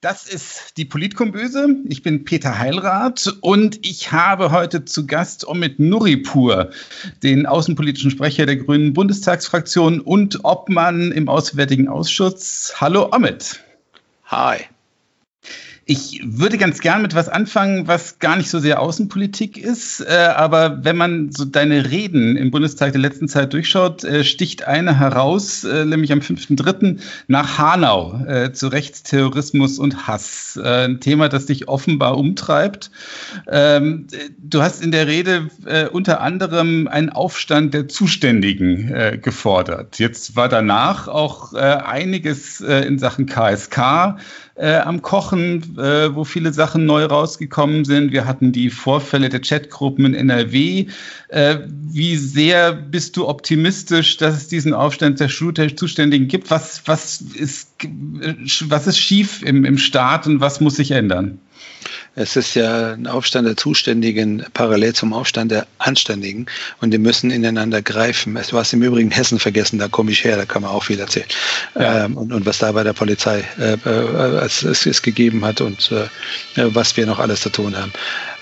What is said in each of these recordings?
Das ist die Politkomböse. Ich bin Peter Heilrath und ich habe heute zu Gast Omid Nuripur, den außenpolitischen Sprecher der Grünen Bundestagsfraktion und Obmann im Auswärtigen Ausschuss. Hallo Omid. Hi. Ich würde ganz gern mit was anfangen, was gar nicht so sehr Außenpolitik ist, äh, aber wenn man so deine Reden im Bundestag der letzten Zeit durchschaut, äh, sticht eine heraus, äh, nämlich am 5.3. nach Hanau äh, zu Rechtsterrorismus und Hass. Äh, ein Thema, das dich offenbar umtreibt. Ähm, du hast in der Rede äh, unter anderem einen Aufstand der Zuständigen gefordert. Jetzt war danach auch einiges in Sachen KSK äh, am Kochen, äh, wo viele Sachen neu rausgekommen sind. Wir hatten die Vorfälle der Chatgruppen in NRW. Äh, wie sehr bist du optimistisch, dass es diesen Aufstand der Zuständigen gibt? Was, was, ist, was ist schief im, im Staat und was muss sich ändern? Es ist ja ein Aufstand der Zuständigen parallel zum Aufstand der Anständigen und die müssen ineinander greifen. Du hast im Übrigen Hessen vergessen, da komme ich her, da kann man auch viel erzählen. Ja. Ähm, und, und, was da bei der Polizei äh, äh, es, es, es, gegeben hat und äh, was wir noch alles zu tun haben.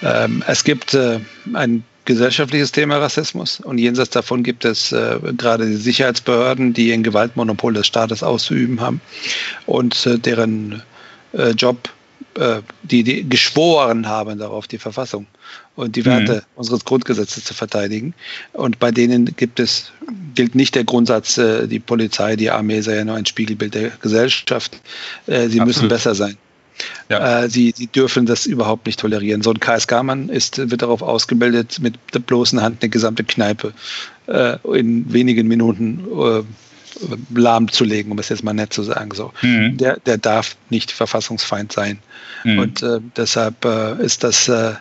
Ähm, es gibt äh, ein gesellschaftliches Thema Rassismus und jenseits davon gibt es äh, gerade die Sicherheitsbehörden, die ein Gewaltmonopol des Staates auszuüben haben und äh, deren äh, Job die, die geschworen haben darauf, die Verfassung und die Werte mhm. unseres Grundgesetzes zu verteidigen. Und bei denen gibt es, gilt nicht der Grundsatz, äh, die Polizei, die Armee sei ja nur ein Spiegelbild der Gesellschaft. Äh, sie Absolut. müssen besser sein. Ja. sie, sie dürfen das überhaupt nicht tolerieren. So ein KSK-Mann wird darauf ausgebildet, mit der bloßen Hand eine gesamte Kneipe in wenigen Minuten lahmzulegen, um es jetzt mal nett zu sagen. So. Mhm. Der, der darf nicht verfassungsfeind sein. Mhm. Und äh, deshalb äh, ist das äh,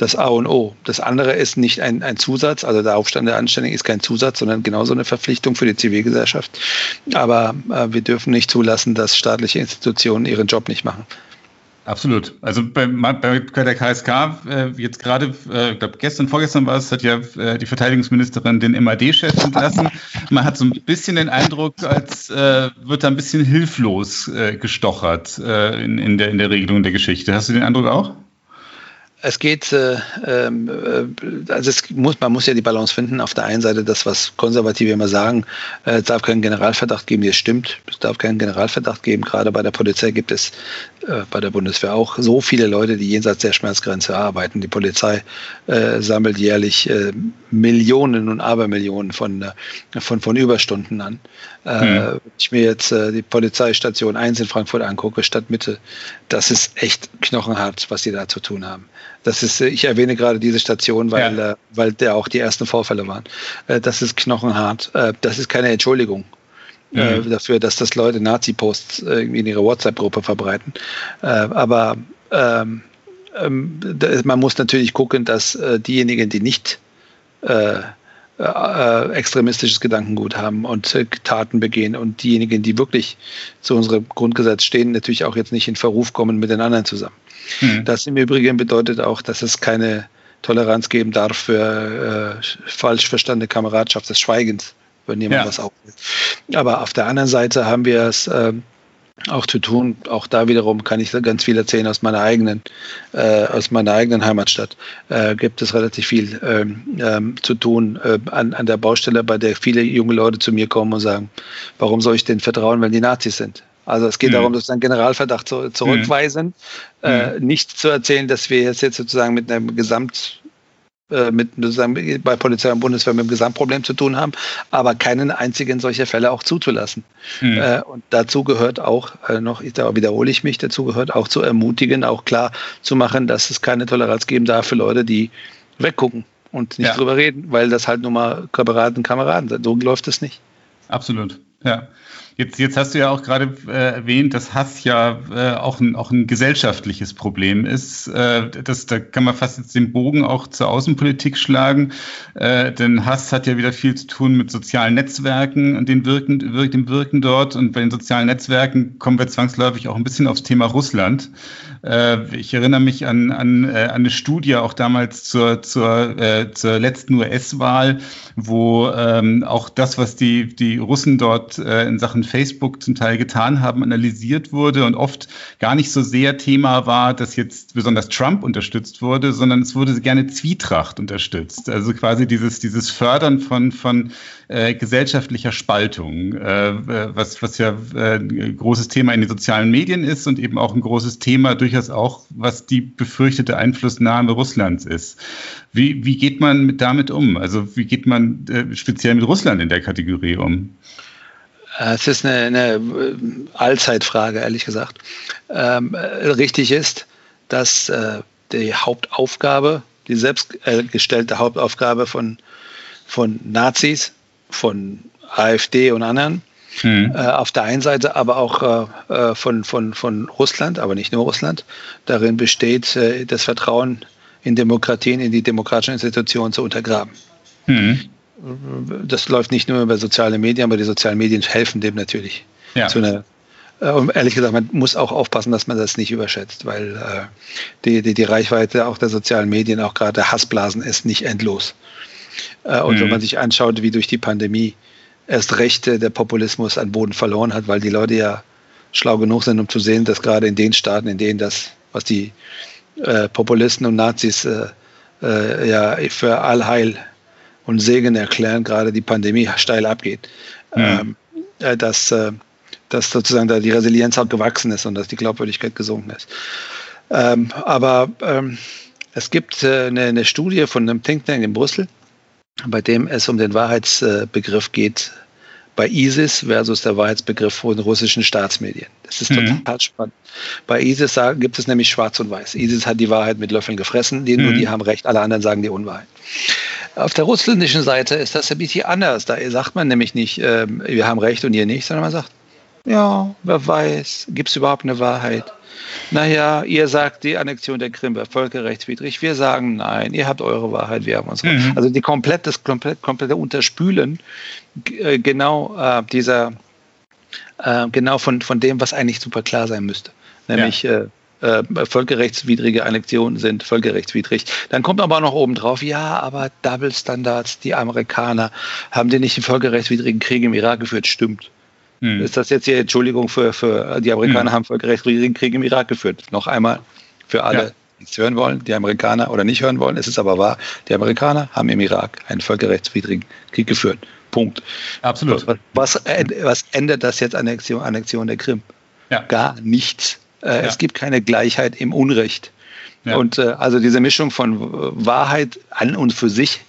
das A und O. Das andere ist nicht ein, ein Zusatz, also der Aufstand der Anständigen ist kein Zusatz, sondern genauso eine Verpflichtung für die Zivilgesellschaft. Aber äh, wir dürfen nicht zulassen, dass staatliche Institutionen ihren Job nicht machen. Absolut. Also bei, bei der KSK, äh, jetzt gerade, äh, ich glaube gestern, vorgestern war es, hat ja äh, die Verteidigungsministerin den MAD-Chef entlassen. Man hat so ein bisschen den Eindruck, als äh, wird da ein bisschen hilflos äh, gestochert äh, in, in, der, in der Regelung der Geschichte. Hast du den Eindruck auch? Es geht, äh, ähm, äh, also es muss, man muss ja die Balance finden. Auf der einen Seite das, was Konservative immer sagen, äh, es darf keinen Generalverdacht geben, das stimmt. Es darf keinen Generalverdacht geben. Gerade bei der Polizei gibt es, äh, bei der Bundeswehr auch, so viele Leute, die jenseits der Schmerzgrenze arbeiten. Die Polizei äh, sammelt jährlich äh, Millionen und Abermillionen von, von, von Überstunden an. Mhm. Wenn ich mir jetzt die Polizeistation 1 in Frankfurt angucke, Stadtmitte, das ist echt knochenhart, was die da zu tun haben. Das ist, ich erwähne gerade diese Station, weil, ja. weil der auch die ersten Vorfälle waren. Das ist knochenhart. Das ist keine Entschuldigung. Mhm. dafür, dass das Leute Nazi-Posts in ihre WhatsApp-Gruppe verbreiten. aber ähm, ähm, man muss natürlich gucken, dass diejenigen, die nicht äh, extremistisches Gedankengut haben und äh, Taten begehen und diejenigen, die wirklich zu unserem Grundgesetz stehen, natürlich auch jetzt nicht in Verruf kommen mit den anderen zusammen. Mhm. Das im Übrigen bedeutet auch, dass es keine Toleranz geben darf für äh, falsch verstandene Kameradschaft des Schweigens, wenn jemand ja. was aufnimmt. Aber auf der anderen Seite haben wir es äh, auch zu tun. Auch da wiederum kann ich ganz viel erzählen aus meiner eigenen, äh, aus meiner eigenen Heimatstadt. Äh, gibt es relativ viel ähm, ähm, zu tun äh, an, an der Baustelle, bei der viele junge Leute zu mir kommen und sagen, warum soll ich denen vertrauen, wenn die Nazis sind? Also es geht mhm. darum, sozusagen Generalverdacht zu, zurückweisen, mhm. äh, nicht zu erzählen, dass wir jetzt, jetzt sozusagen mit einem Gesamt äh, mit sozusagen bei Polizei und Bundeswehr mit dem Gesamtproblem zu tun haben, aber keinen einzigen solcher Fälle auch zuzulassen. Mhm. Äh, und dazu gehört auch äh, noch, da wiederhole ich mich, dazu gehört auch zu ermutigen, auch klar zu machen, dass es keine Toleranz geben darf für Leute, die weggucken und nicht ja. drüber reden, weil das halt nur mal Kameraden, Kameraden sind. So läuft es nicht. Absolut. Ja. Jetzt, jetzt hast du ja auch gerade äh, erwähnt, dass Hass ja äh, auch, ein, auch ein gesellschaftliches Problem ist. Äh, das, da kann man fast jetzt den Bogen auch zur Außenpolitik schlagen. Äh, denn Hass hat ja wieder viel zu tun mit sozialen Netzwerken und den Wirken, wir, dem Wirken dort. Und bei den sozialen Netzwerken kommen wir zwangsläufig auch ein bisschen aufs Thema Russland. Äh, ich erinnere mich an, an, äh, an eine Studie auch damals zur, zur, äh, zur letzten US-Wahl, wo ähm, auch das, was die, die Russen dort äh, in Sachen Facebook zum Teil getan haben, analysiert wurde und oft gar nicht so sehr Thema war, dass jetzt besonders Trump unterstützt wurde, sondern es wurde gerne Zwietracht unterstützt. Also quasi dieses, dieses Fördern von, von äh, gesellschaftlicher Spaltung, äh, was, was ja äh, ein großes Thema in den sozialen Medien ist und eben auch ein großes Thema durchaus auch, was die befürchtete Einflussnahme Russlands ist. Wie, wie geht man mit, damit um? Also wie geht man äh, speziell mit Russland in der Kategorie um? Es ist eine, eine äh, Allzeitfrage, ehrlich gesagt. Ähm, richtig ist, dass äh, die Hauptaufgabe, die selbstgestellte Hauptaufgabe von, von Nazis, von AfD und anderen, hm. äh, auf der einen Seite aber auch äh, äh, von, von, von Russland, aber nicht nur Russland, darin besteht, äh, das Vertrauen in Demokratien, in die demokratischen Institutionen zu untergraben. Hm. Das läuft nicht nur über soziale Medien, aber die sozialen Medien helfen dem natürlich. Ja. Einer, äh, und ehrlich gesagt, man muss auch aufpassen, dass man das nicht überschätzt, weil äh, die, die, die Reichweite auch der sozialen Medien, auch gerade der Hassblasen, ist nicht endlos. Äh, und mhm. wenn man sich anschaut, wie durch die Pandemie erst recht der Populismus an Boden verloren hat, weil die Leute ja schlau genug sind, um zu sehen, dass gerade in den Staaten, in denen das, was die äh, Populisten und Nazis ja für Allheil und Segen erklären, gerade die Pandemie steil abgeht. Mhm. Ähm, äh, dass, äh, dass sozusagen da die Resilienz auch gewachsen ist und dass die Glaubwürdigkeit gesunken ist. Ähm, aber ähm, es gibt äh, eine, eine, Studie von einem Think Tank in Brüssel, bei dem es um den Wahrheitsbegriff geht, bei ISIS versus der Wahrheitsbegriff von russischen Staatsmedien. Das ist mhm. total spannend. Bei ISIS gibt es nämlich schwarz und weiß. ISIS hat die Wahrheit mit Löffeln gefressen, die, mhm. nur die haben recht, alle anderen sagen die Unwahrheit. Auf der russischen Seite ist das ein bisschen anders. Da sagt man nämlich nicht, äh, wir haben recht und ihr nicht, sondern man sagt, ja, wer weiß, gibt es überhaupt eine Wahrheit? Naja, ihr sagt, die Annexion der Krim wäre völkerrechtswidrig. Wir sagen nein, ihr habt eure Wahrheit, wir haben unsere. Mhm. Also die komplett, das komplett, komplette Unterspülen äh, genau äh, dieser, äh, genau von, von dem, was eigentlich super klar sein müsste. Nämlich ja. Äh, völkerrechtswidrige Annexionen sind völkerrechtswidrig. Dann kommt aber noch oben drauf, ja, aber Double Standards, die Amerikaner haben die nicht den völkerrechtswidrigen Krieg im Irak geführt, stimmt. Hm. Ist das jetzt die Entschuldigung für, für die Amerikaner hm. haben völkerrechtswidrigen Krieg im Irak geführt? Noch einmal für alle, ja. die es hören wollen, die Amerikaner oder nicht hören wollen, es ist aber wahr, die Amerikaner haben im Irak einen völkerrechtswidrigen Krieg geführt. Punkt. Absolut. Was, was, was ändert das jetzt Annexion, Annexion der Krim? Ja. Gar nichts. Äh, ja. Es gibt keine Gleichheit im Unrecht. Ja. Und äh, also diese Mischung von Wahrheit an und für sich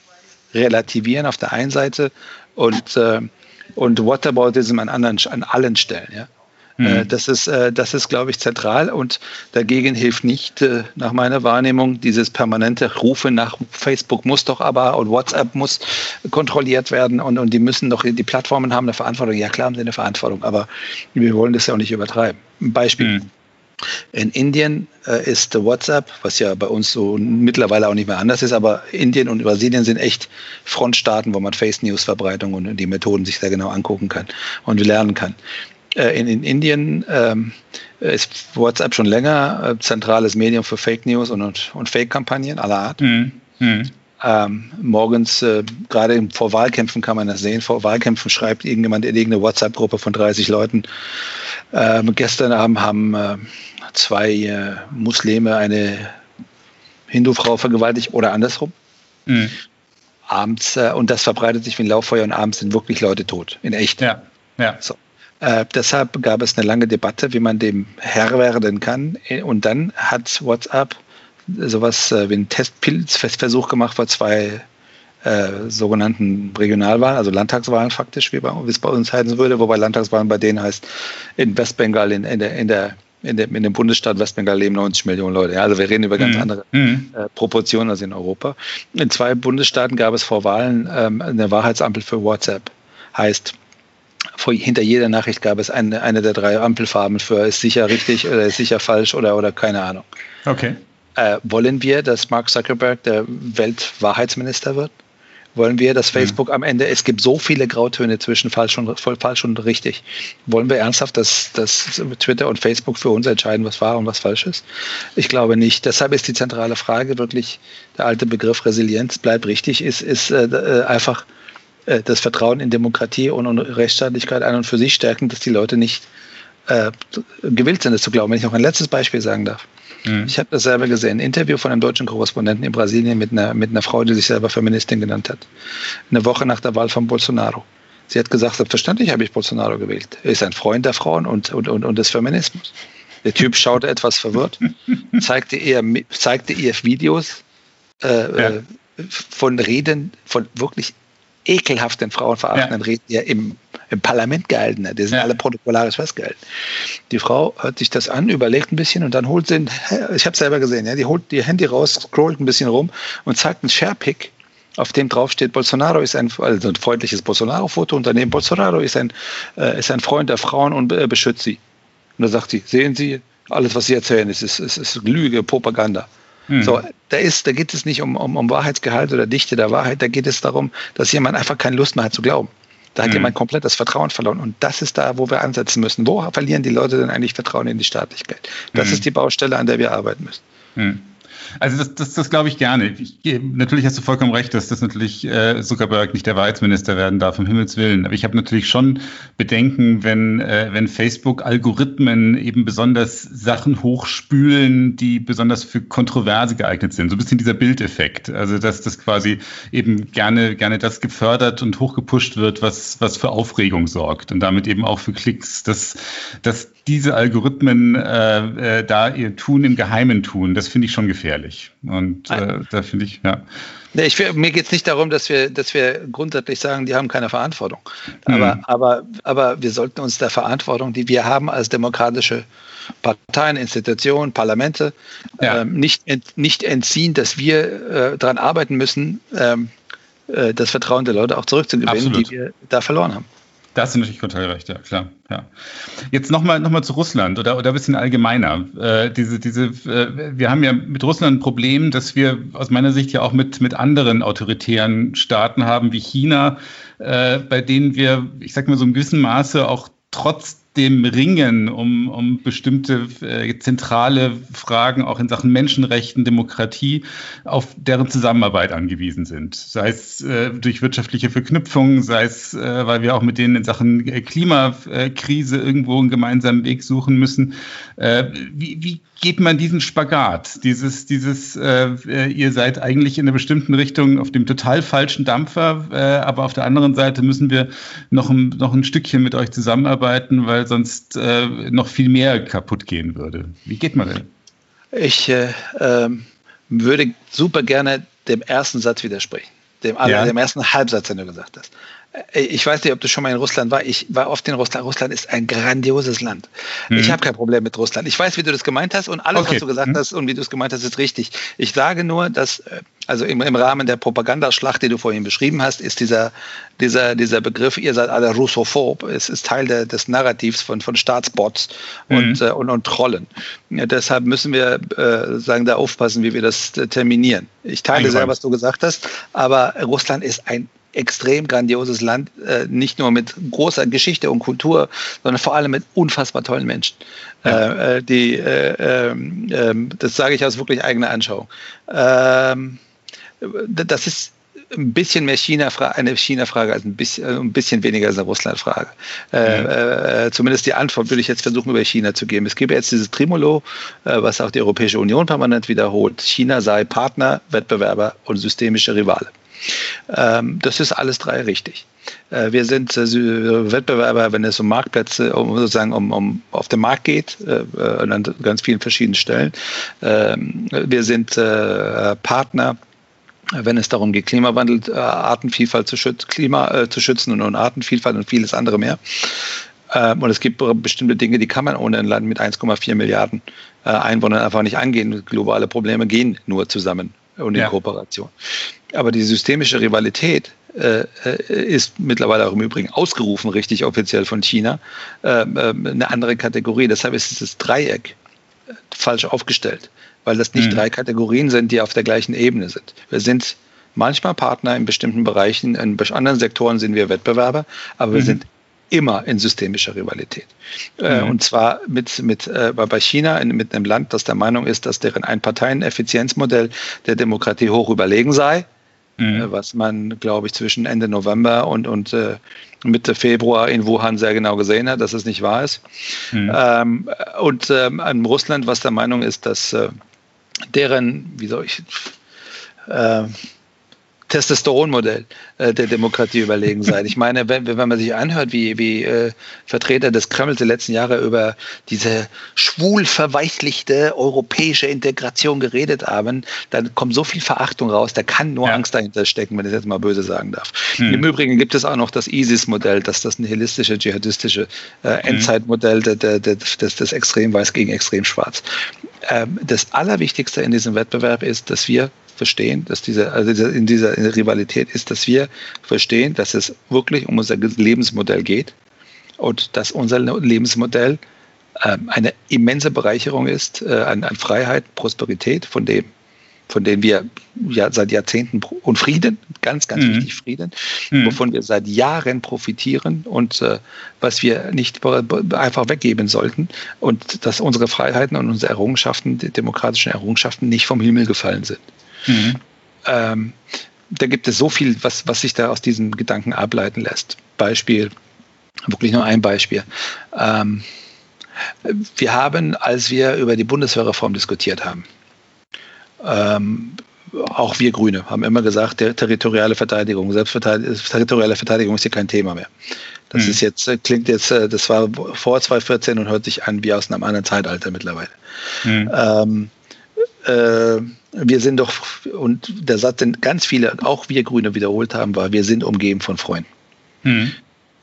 relativieren auf der einen Seite und äh, und Whataboutism an anderen, an allen Stellen. Ja? Mhm. Das ist, äh, das ist, glaube ich, zentral und dagegen hilft nicht, äh, nach meiner Wahrnehmung, dieses permanente Rufe nach Facebook muss doch aber und WhatsApp muss kontrolliert werden und, und die müssen doch, die Plattformen haben eine Verantwortung. Ja, klar haben sie eine Verantwortung, aber wir wollen das ja auch nicht übertreiben. Ein Beispiel. Mhm. In Indien äh, ist WhatsApp, was ja bei uns so mittlerweile auch nicht mehr anders ist, aber Indien und Brasilien sind echt Frontstaaten, wo man Face News Verbreitung und die Methoden sich da genau angucken kann und lernen kann. Äh, in, in, Indien ähm, ist WhatsApp schon länger äh, zentrales Medium für Fake News und, und, und Fake-Kampagnen aller Art. Mhm. Mhm. Ähm, morgens, äh, gerade vor Wahlkämpfen kann man das sehen, vor Wahlkämpfen schreibt irgendjemand in irgendeine WhatsApp-Gruppe von 30 Leuten. Ähm, gestern Abend haben äh, zwei äh, Muslime eine Hindu-Frau vergewaltigt oder andersrum. Mhm. Abends, äh, und das verbreitet sich wie ein Lauffeuer und abends sind wirklich Leute tot, in echt. Ja, ja. So. Äh, deshalb gab es eine lange Debatte, wie man dem Herr werden kann. Und dann hat WhatsApp sowas äh, wie einen Testpilzversuch gemacht vor zwei äh, sogenannten Regionalwahlen, also Landtagswahlen faktisch, wie, bei, wie es bei uns heißen würde, wobei Landtagswahlen bei denen heißt in Westbengal, in, in der, in der in dem, in dem Bundesstaat Westbengal leben 90 Millionen Leute. Ja, also wir reden über ganz mhm. andere mhm. äh, Proportionen als in Europa. In zwei Bundesstaaten gab es vor Wahlen ähm, eine Wahrheitsampel für WhatsApp. Heißt, vor, hinter jeder Nachricht gab es eine, eine der drei Ampelfarben für ist sicher richtig oder ist sicher falsch oder, oder keine Ahnung. Okay. Äh, wollen wir, dass Mark Zuckerberg der Weltwahrheitsminister wird? Wollen wir, dass mhm. Facebook mhm. am Ende, es gibt so viele Grautöne zwischen falsch und, falsch und richtig. Wollen wir ernsthaft, dass, dass Twitter und Facebook für uns entscheiden, was wahr und was falsch ist? Ich glaube nicht. Deshalb ist die zentrale Frage wirklich, der alte Begriff Resilienz bleibt richtig, ist, ist äh, äh einfach äh, das Vertrauen in Demokratie und, und Rechtsstaatlichkeit an und für sich stärken, dass die Leute nicht äh, gewillt sind, es zu glauben. Wenn ich noch ein letztes Beispiel sagen darf. Mhm. Ich habe das selber gesehen. Ein Interview von einem deutschen Korrespondenten in Brasilien mit einer, mit einer Frau, die sich selber Feministin genannt hat. Eine Woche nach der Wahl von Bolsonaro. Sie hat gesagt, selbstverständlich habe ich Bolsonaro gewählt. Er ist ein Freund der Frauen und, und, und, und des Feminismus. Der Typ schaute etwas verwirrt, zeigte ihr, zeigte ihr Videos äh, ja. Äh, von Reden, von wirklich ekelhaften frauenverachtenden ja. Reden, die er im, im Parlament gehalten hat. Die sind ja. alle protokollarisch festgehalten. Die Frau hört sich das an, überlegt ein bisschen und dann holt sie, ich habe es selber gesehen, ja, die holt ihr Handy raus, scrollt ein bisschen rum und zeigt einen Sharepick, auf dem drauf steht, Bolsonaro ist ein, also ein freundliches Bolsonaro-Foto und daneben Bolsonaro ist ein, äh, ist ein Freund der Frauen und äh, beschützt sie. Und da sagt sie, sehen Sie, alles, was Sie erzählen, ist, ist, ist, ist Lüge, Propaganda. Mhm. So, da, ist, da geht es nicht um, um, um Wahrheitsgehalt oder Dichte der Wahrheit, da geht es darum, dass jemand einfach keine Lust mehr hat zu glauben. Da hat mhm. jemand komplett das Vertrauen verloren. Und das ist da, wo wir ansetzen müssen. Wo verlieren die Leute denn eigentlich Vertrauen in die Staatlichkeit? Das mhm. ist die Baustelle, an der wir arbeiten müssen. Mhm. Also das, das, das glaube ich gerne. Ich, natürlich hast du vollkommen recht, dass das natürlich äh, Zuckerberg nicht der Wahrheitsminister werden darf, um Himmels Willen. Aber ich habe natürlich schon Bedenken, wenn, äh, wenn Facebook-Algorithmen eben besonders Sachen hochspülen, die besonders für Kontroverse geeignet sind. So ein bisschen dieser Bildeffekt. Also dass das quasi eben gerne, gerne das gefördert und hochgepusht wird, was, was für Aufregung sorgt und damit eben auch für Klicks. Dass, dass diese Algorithmen äh, äh, da ihr Tun im Geheimen tun, das finde ich schon gefährlich. Und äh, da finde ich, ja. Nee, ich, mir geht es nicht darum, dass wir, dass wir grundsätzlich sagen, die haben keine Verantwortung. Aber, mhm. aber, aber wir sollten uns der Verantwortung, die wir haben als demokratische Parteien, Institutionen, Parlamente, ja. ähm, nicht, ent, nicht entziehen, dass wir äh, daran arbeiten müssen, ähm, äh, das Vertrauen der Leute auch zurückzugewinnen, Absolut. die wir da verloren haben. Da hast du natürlich total recht, ja, klar. Ja. Jetzt nochmal noch mal zu Russland oder, oder ein bisschen allgemeiner. Äh, diese, diese, äh, wir haben ja mit Russland ein Problem, dass wir aus meiner Sicht ja auch mit, mit anderen autoritären Staaten haben, wie China, äh, bei denen wir, ich sag mal, so im gewissen Maße auch trotz dem Ringen um, um bestimmte äh, zentrale Fragen auch in Sachen Menschenrechten, Demokratie auf deren Zusammenarbeit angewiesen sind. Sei es äh, durch wirtschaftliche Verknüpfungen, sei es, äh, weil wir auch mit denen in Sachen äh, Klimakrise irgendwo einen gemeinsamen Weg suchen müssen. Äh, wie, wie geht man diesen Spagat? Dieses, dieses, äh, ihr seid eigentlich in einer bestimmten Richtung auf dem total falschen Dampfer, aber auf der anderen Seite müssen wir noch ein, noch ein Stückchen mit euch zusammenarbeiten, weil sonst äh, noch viel mehr kaputt gehen würde. Wie geht man denn? Ich äh, ähm, würde super gerne dem ersten Satz widersprechen. Dem, ja. dem ersten Halbsatz, den du gesagt hast. Äh, ich weiß nicht, ob du schon mal in Russland warst. Ich war oft in Russland. Russland ist ein grandioses Land. Mhm. Ich habe kein Problem mit Russland. Ich weiß, wie du das gemeint hast und alles, okay. was du gesagt mhm. hast und wie du es gemeint hast, ist richtig. Ich sage nur, dass, äh, also im, im Rahmen der Propagandaschlacht, die du vorhin beschrieben hast, ist dieser, dieser, dieser Begriff, ihr seid alle russophob, es ist Teil der, des Narrativs von, von Staatsbots mhm. und, äh, und, und Trollen. Ja, deshalb müssen wir äh, sagen, da aufpassen, wie wir das äh, terminieren. Ich teile sehr, was du gesagt hast, aber Russland ist ein extrem grandioses Land, äh, nicht nur mit großer Geschichte und Kultur, sondern vor allem mit unfassbar tollen Menschen. Ja. Äh, äh die, äh, ähm, ähm, das sage ich aus wirklich eigener Anschauung. Ähm, das ist ein bisschen mehr China eine China-Frage als ein bisschen, äh, ein bisschen weniger als eine Russland-Frage. Äh, äh, zumindest die Antwort würde ich jetzt versuchen, über China zu geben. Es gibt jetzt dieses Tremolo, äh, was auch die Europäische Union permanent wiederholt. China sei Partner, Wettbewerber und systemische Rivale. Ähm, das ist alles drei richtig. Äh, wir sind äh, Wettbewerber, wenn es um Marktplätze, um sozusagen um, um auf den Markt geht, äh, an ganz vielen verschiedenen Stellen. Ähm, wir sind Partner wenn es darum geht, Klimawandel, Artenvielfalt zu, schützen, Klima, zu schützen und, Artenvielfalt und vieles andere mehr. Ähm, und es gibt bestimmte Dinge, die kann man ohne ein Land mit 1,4 Milliarden Einwohnern einfach nicht angehen. Globale Probleme gehen nur zusammen und in ja. Kooperation. Aber die systemische Rivalität äh, äh, ist mittlerweile auch im Übrigen ausgerufen, richtig offiziell von China, äh, eine andere Kategorie. Deshalb ist dieses Dreieck äh, falsch aufgestellt, weil das nicht mhm. drei Kategorien sind, die auf der gleichen Ebene sind. Wir sind manchmal Partner in bestimmten Bereichen, in anderen Sektoren sind wir Wettbewerber, aber wir mhm. sind immer in systemischer Rivalität. Äh, mhm. Und zwar mit, mit, äh, bei China, mit einem Land, das der Meinung ist, dass deren Einparteien-Effizienzmodell der Demokratie hoch überlegen sei. Mhm. Äh, was man, glaube ich, zwischen Ende November und, und äh, Mitte Februar in Wuhan sehr genau gesehen hat, dass es nicht wahr ist. Mhm. Ähm, und ähm, Russland, was der Meinung ist, dass äh, deren, wie soll ich, äh, Testosteronmodell äh, der Demokratie überlegen sein. Ich meine, wenn, wenn man sich anhört, wie, wie äh, Vertreter des Kremls die letzten Jahre über diese schwul verweichlichte europäische Integration geredet haben, dann kommt so viel Verachtung raus, da kann nur ja. Angst dahinter stecken, wenn ich das jetzt mal böse sagen darf. Mhm. Im Übrigen gibt es auch noch das ISIS-Modell, das das nihilistische, dschihadistische äh, hm. Endzeitmodell der, der, der, des, des extrem weiß gegen extrem schwarz. Ähm, das Allerwichtigste in diesem Wettbewerb ist, dass wir verstehen, dass diese, also in dieser Rivalität ist, dass wir verstehen, dass es wirklich um unser Lebensmodell geht und dass unser Lebensmodell äh, eine immense Bereicherung ist äh, an, an, Freiheit, Prosperität, von dem, von dem wir ja seit Jahrzehnten und Frieden, ganz, ganz mhm. wichtig Frieden, mhm. wovon wir seit Jahren profitieren und äh, was wir nicht einfach weggeben sollten und dass unsere Freiheiten und unsere Errungenschaften, die demokratischen Errungenschaften nicht vom Himmel gefallen sind. Mhm. Ähm, da gibt es so viel, was, was sich da aus diesen Gedanken ableiten lässt. Beispiel, wirklich nur ein Beispiel. Ähm, wir haben, als wir über die Bundeswehrreform diskutiert haben, ähm, auch wir Grüne haben immer gesagt, der territoriale Verteidigung, Selbstverteidigung, territoriale Verteidigung ist hier kein Thema mehr. Das mhm. ist jetzt, äh, klingt jetzt, äh, das war vor 2014 und hört sich an wie aus einem anderen Zeitalter mittlerweile. Mhm. Ähm, äh, wir sind doch, und der Satz, den ganz viele, auch wir Grüne wiederholt haben, war, wir sind umgeben von Freunden. Hm.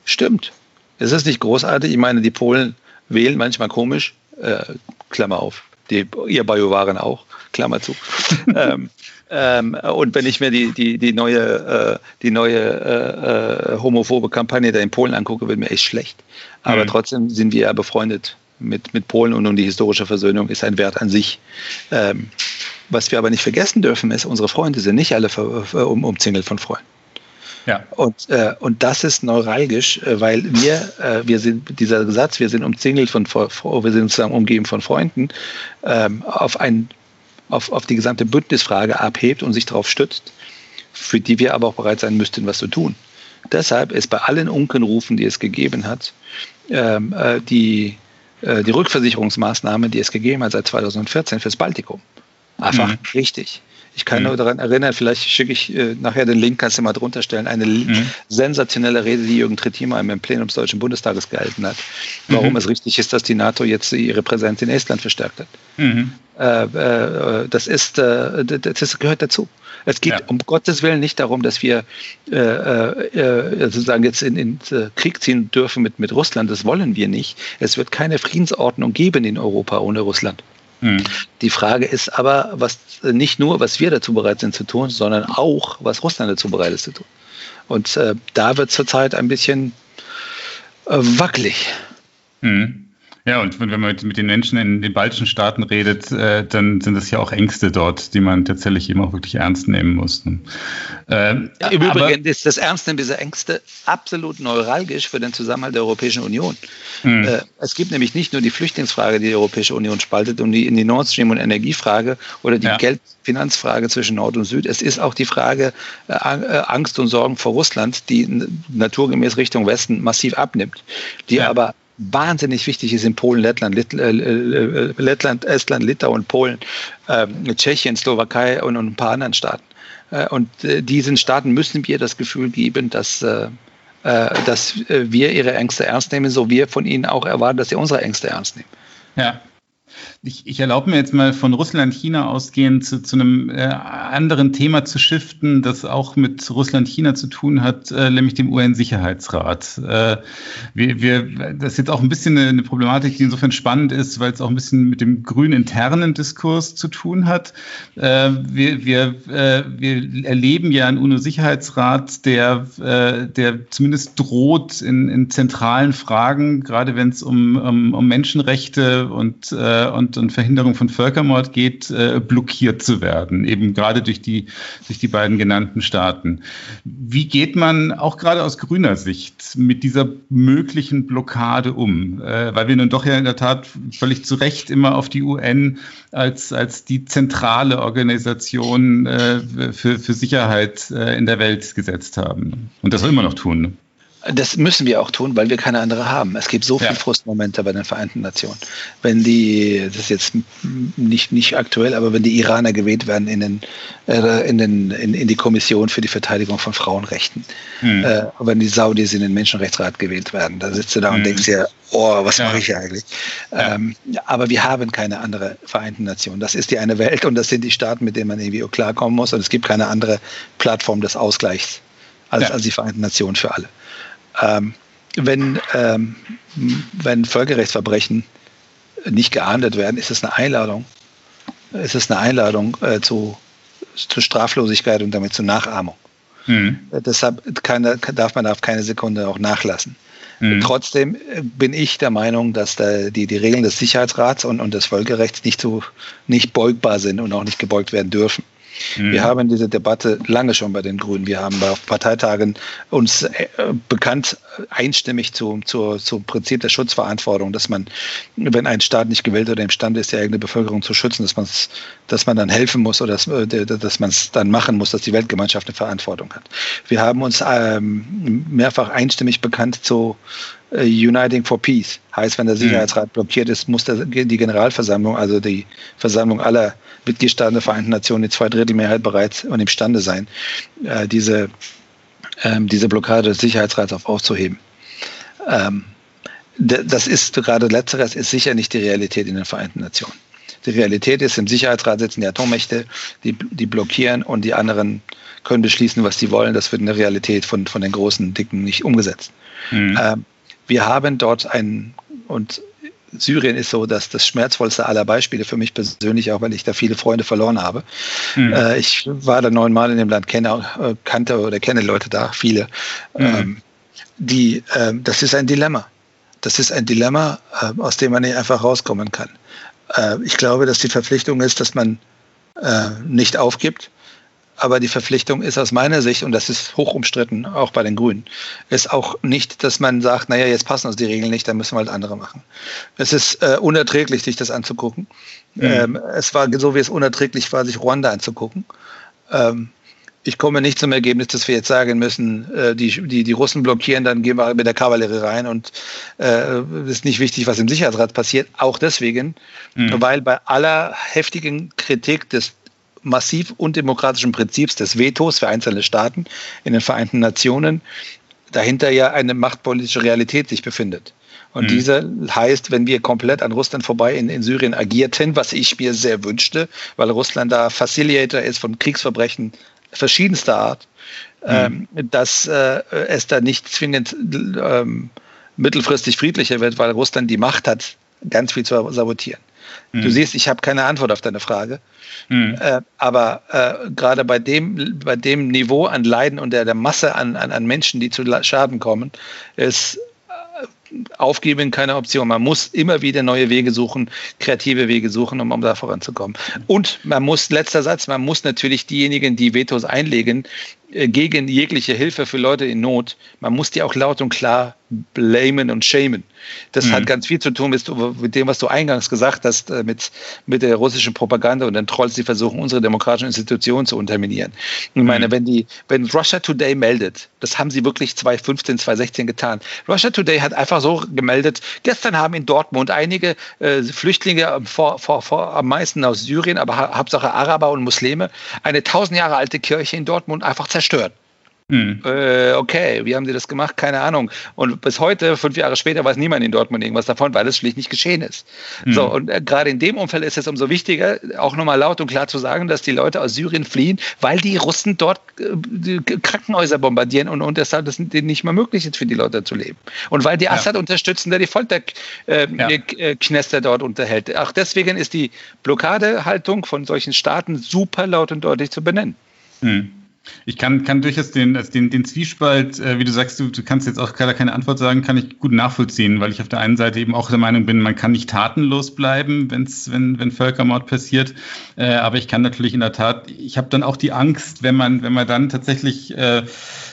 Stimmt. Es ist nicht großartig. Ich meine, die Polen wählen manchmal komisch, äh, Klammer auf. Die, ihr Bajuwaren auch, Klammer zu. ähm, ähm, und wenn ich mir die, die, die neue, äh, die neue äh, äh, homophobe Kampagne da in Polen angucke, wird mir echt schlecht. Aber mhm. trotzdem sind wir ja befreundet mit, mit Polen und, und die historische Versöhnung ist ein Wert an sich. Ähm, was wir aber nicht vergessen dürfen, ist, unsere Freunde sind nicht alle um, umzingelt von Freunden. Ja. Und, äh, und das ist neuralgisch, äh, weil wir, äh, wir sind, dieser Satz, wir sind umzingelt von, wir sind sozusagen umgeben von Freunden, ähm, auf, ein, auf, auf die gesamte Bündnisfrage abhebt und sich darauf stützt, für die wir aber auch bereit sein müssten, was zu tun. Deshalb ist bei allen Unkenrufen, die es gegeben hat, ähm, äh, die, äh, die Rückversicherungsmaßnahme, die es gegeben hat seit 2014 fürs Baltikum, Einfach mhm. richtig. Ich kann mhm. nur daran erinnern, vielleicht schicke ich äh, nachher den Link, kannst du mal drunter stellen, eine mhm. sensationelle Rede, die Jürgen Trittimer im Plenum des Deutschen Bundestages gehalten hat, warum mhm. es richtig ist, dass die NATO jetzt ihre Präsenz in Estland verstärkt hat. Mhm. Äh, äh, das ist, äh, das gehört dazu. Es geht ja. um Gottes Willen nicht darum, dass wir äh, äh, sozusagen jetzt in, in Krieg ziehen dürfen mit, mit Russland. Das wollen wir nicht. Es wird keine Friedensordnung geben in Europa ohne Russland. Hm. Die Frage ist aber, was nicht nur, was wir dazu bereit sind zu tun, sondern auch, was Russland dazu bereit ist zu tun. Und äh, da wird zurzeit ein bisschen äh, wackelig. Hm. Ja, und wenn man mit, den Menschen in den baltischen Staaten redet, äh, dann sind das ja auch Ängste dort, die man tatsächlich eben auch wirklich ernst nehmen muss. Äh, ja, Im Übrigen ist das Ernstnehmen dieser Ängste absolut neuralgisch für den Zusammenhalt der Europäischen Union. Mhm. Äh, es gibt nämlich nicht nur die Flüchtlingsfrage, die die Europäische Union spaltet, und die in die Nord Stream und Energiefrage oder die ja. Geldfinanzfrage zwischen Nord und Süd. Es ist auch die Frage äh, äh, Angst und Sorgen vor Russland, die naturgemäß Richtung Westen massiv abnimmt, die ja. aber wahnsinnig wichtig ist in Polen, Lettland, Lit äh, äh, Lettland, Estland, Litauen, Polen, äh, Tschechien, Slowakei und, und, ein paar anderen Staaten. Äh, und äh, diesen Staaten müssen wir das Gefühl geben, dass, äh, dass wir ihre Ängste ernst nehmen, so wir von ihnen auch erwarten, dass sie unsere Ängste ernst nehmen. Ja, ich, ich erlaube mir jetzt mal von Russland, China ausgehend zu, zu einem äh, anderen Thema zu shiften, das auch mit Russland, China zu tun hat, äh, nämlich dem UN-Sicherheitsrat. Äh, wir, wir, das ist jetzt auch ein bisschen eine, eine, Problematik, die insofern spannend ist, weil es auch ein bisschen mit dem grünen internen Diskurs zu tun hat. Äh, wir, wir, äh, wir erleben ja einen UNO-Sicherheitsrat, der, äh, der zumindest droht in, in zentralen Fragen, gerade wenn es um, um, um Menschenrechte und äh, äh, und, und Verhinderung von Völkermord geht, äh, blockiert zu werden, eben gerade durch die, durch die beiden genannten Staaten. Wie geht man auch gerade aus grüner Sicht mit dieser möglichen Blockade um? Äh, weil wir nun doch ja in der Tat völlig zu Recht immer auf die UN als, als die zentrale Organisation äh, für, für Sicherheit äh, in der Welt gesetzt haben und das immer noch tun. Das müssen wir auch tun, weil wir keine andere haben. Es gibt so viele ja. Frustmomente bei den Vereinten Nationen. Wenn die, das ist jetzt nicht, nicht aktuell, aber wenn die Iraner gewählt werden in, den, äh, in, den, in, in die Kommission für die Verteidigung von Frauenrechten, mhm. äh, wenn die Saudis in den Menschenrechtsrat gewählt werden, da sitzt du da mhm. und denkst dir, oh, was ja. mache ich hier eigentlich? Ja. Ähm, aber wir haben keine andere Vereinten Nationen. Das ist die eine Welt und das sind die Staaten, mit denen man irgendwie klarkommen muss. Und es gibt keine andere Plattform des Ausgleichs als, als die Vereinten Nationen für alle ähm, wenn, ähm, wenn Völkerrechtsverbrechen nicht geahndet werden, ist es eine Einladung. Ist es eine Einladung äh, zu, zu Straflosigkeit und damit zu Nachahmung. Mhm. Äh, deshalb kann, darf man auf keine Sekunde auch nachlassen. Mhm. Trotzdem äh, bin ich der Meinung, dass da die, die Regeln des Sicherheitsrats und, und des Völkerrechts nicht, so, nicht beugbar sind und auch nicht gebeugt werden dürfen. Mhm. Wir haben diese Debatte lange schon bei den Grünen. Wir haben auf Parteitagen uns äh, bekannt einstimmig zu, zu, zum Prinzip der Schutzverantwortung, dass man, wenn ein Staat nicht gewählt oder imstande ist, die eigene Bevölkerung zu schützen, dass, dass man dann helfen muss oder dass, äh, dass man es dann machen muss, dass die Weltgemeinschaft eine Verantwortung hat. Wir haben uns ähm, mehrfach einstimmig bekannt zu Uniting for Peace. Heißt, wenn der mhm. Sicherheitsrat blockiert ist, muss die Generalversammlung, also die Versammlung aller Mitgliedstaaten der Vereinten Nationen, die Zweidrittelmehrheit bereit und imstande sein, äh, diese, ähm, diese Blockade des Sicherheitsrats auf aufzuheben. Ähm, das ist gerade letzteres ist sicher nicht die Realität in den Vereinten Nationen. Die Realität ist, im Sicherheitsrat sitzen die Atommächte, die, die blockieren und die anderen können beschließen, was sie wollen. Das wird in der Realität von, von den großen Dicken nicht umgesetzt. Mhm. Ähm, wir haben dort ein, und Syrien ist so dass das schmerzvollste aller Beispiele für mich persönlich, auch weil ich da viele Freunde verloren habe. Mhm. Äh, ich war da neunmal in dem Land, kenne, äh, kannte oder kenne Leute da, viele. Mhm. Ähm, die, äh, das ist ein Dilemma. Das ist ein Dilemma, äh, aus dem man nicht einfach rauskommen kann. Äh, ich glaube, dass die Verpflichtung ist, dass man nicht aufgibt, aber die Verpflichtung ist aus meiner Sicht, und das ist hoch umstritten, auch bei den Grünen, ist auch nicht, dass man sagt, naja, jetzt passen uns die Regeln nicht, dann müssen wir halt andere machen. Es ist äh, unerträglich, sich das anzugucken. Mhm. Ähm, es war so, wie es unerträglich war, sich Ruanda anzugucken. Ähm, ich komme nicht zum Ergebnis, dass wir jetzt sagen müssen, äh, die, die, die Russen blockieren, dann gehen wir mit der Kavallerie rein und äh, ist nicht wichtig, was im Sicherheitsrat passiert. Auch deswegen, mhm. weil bei aller heftigen Kritik des massiv undemokratischen Prinzips des Vetos für einzelne Staaten in den Vereinten Nationen dahinter ja eine machtpolitische Realität sich befindet. Und mhm. diese heißt, wenn wir komplett an Russland vorbei in, in Syrien agierten, was ich mir sehr wünschte, weil Russland da Facilitator ist von Kriegsverbrechen verschiedenster Art, mhm. ähm, dass äh, es da nicht zwingend ähm, mittelfristig friedlicher wird, weil Russland die Macht hat, ganz viel zu sabotieren. Mhm. Du siehst, ich habe keine Antwort auf deine Frage. Mhm. Äh, aber äh, gerade bei dem, bei dem Niveau an Leiden und der, der Masse an, an, an Menschen, die zu Schaden kommen, ist Aufgeben keine Option. Man muss immer wieder neue Wege suchen, kreative Wege suchen, um, um da voranzukommen. Und man muss, letzter Satz, man muss natürlich diejenigen, die Vetos einlegen, äh, gegen jegliche Hilfe für Leute in Not, man muss die auch laut und klar blamen und shamen. Das mhm. hat ganz viel zu tun mit, mit, dem, was du eingangs gesagt hast, äh, mit, mit der russischen Propaganda und den Trolls, die versuchen, unsere demokratischen Institutionen zu unterminieren. Ich meine, mhm. wenn die, wenn Russia Today meldet, das haben sie wirklich 2015, 2016 getan. Russia Today hat einfach so gemeldet, gestern haben in Dortmund einige äh, Flüchtlinge vor, vor, vor, am meisten aus Syrien, aber Hauptsache Araber und Muslime, eine tausend Jahre alte Kirche in Dortmund einfach zerstört. Hm. Äh, okay, wie haben sie das gemacht? Keine Ahnung. Und bis heute, fünf Jahre später, weiß niemand in Dortmund irgendwas davon, weil es schlicht nicht geschehen ist. Hm. So, und äh, gerade in dem Umfeld ist es umso wichtiger, auch nochmal laut und klar zu sagen, dass die Leute aus Syrien fliehen, weil die Russen dort äh, Krankenhäuser bombardieren und, und deshalb es nicht mehr möglich ist, für die Leute zu leben. Und weil die ja. Assad unterstützen, der die Folterknäste ja. dort unterhält. Auch deswegen ist die Blockadehaltung von solchen Staaten super laut und deutlich zu benennen. Hm. Ich kann, kann durchaus den, also den, den Zwiespalt, äh, wie du sagst, du, du kannst jetzt auch keine, keine Antwort sagen, kann ich gut nachvollziehen, weil ich auf der einen Seite eben auch der Meinung bin, man kann nicht tatenlos bleiben, wenn's, wenn, wenn Völkermord passiert. Äh, aber ich kann natürlich in der Tat, ich habe dann auch die Angst, wenn man, wenn man dann tatsächlich äh,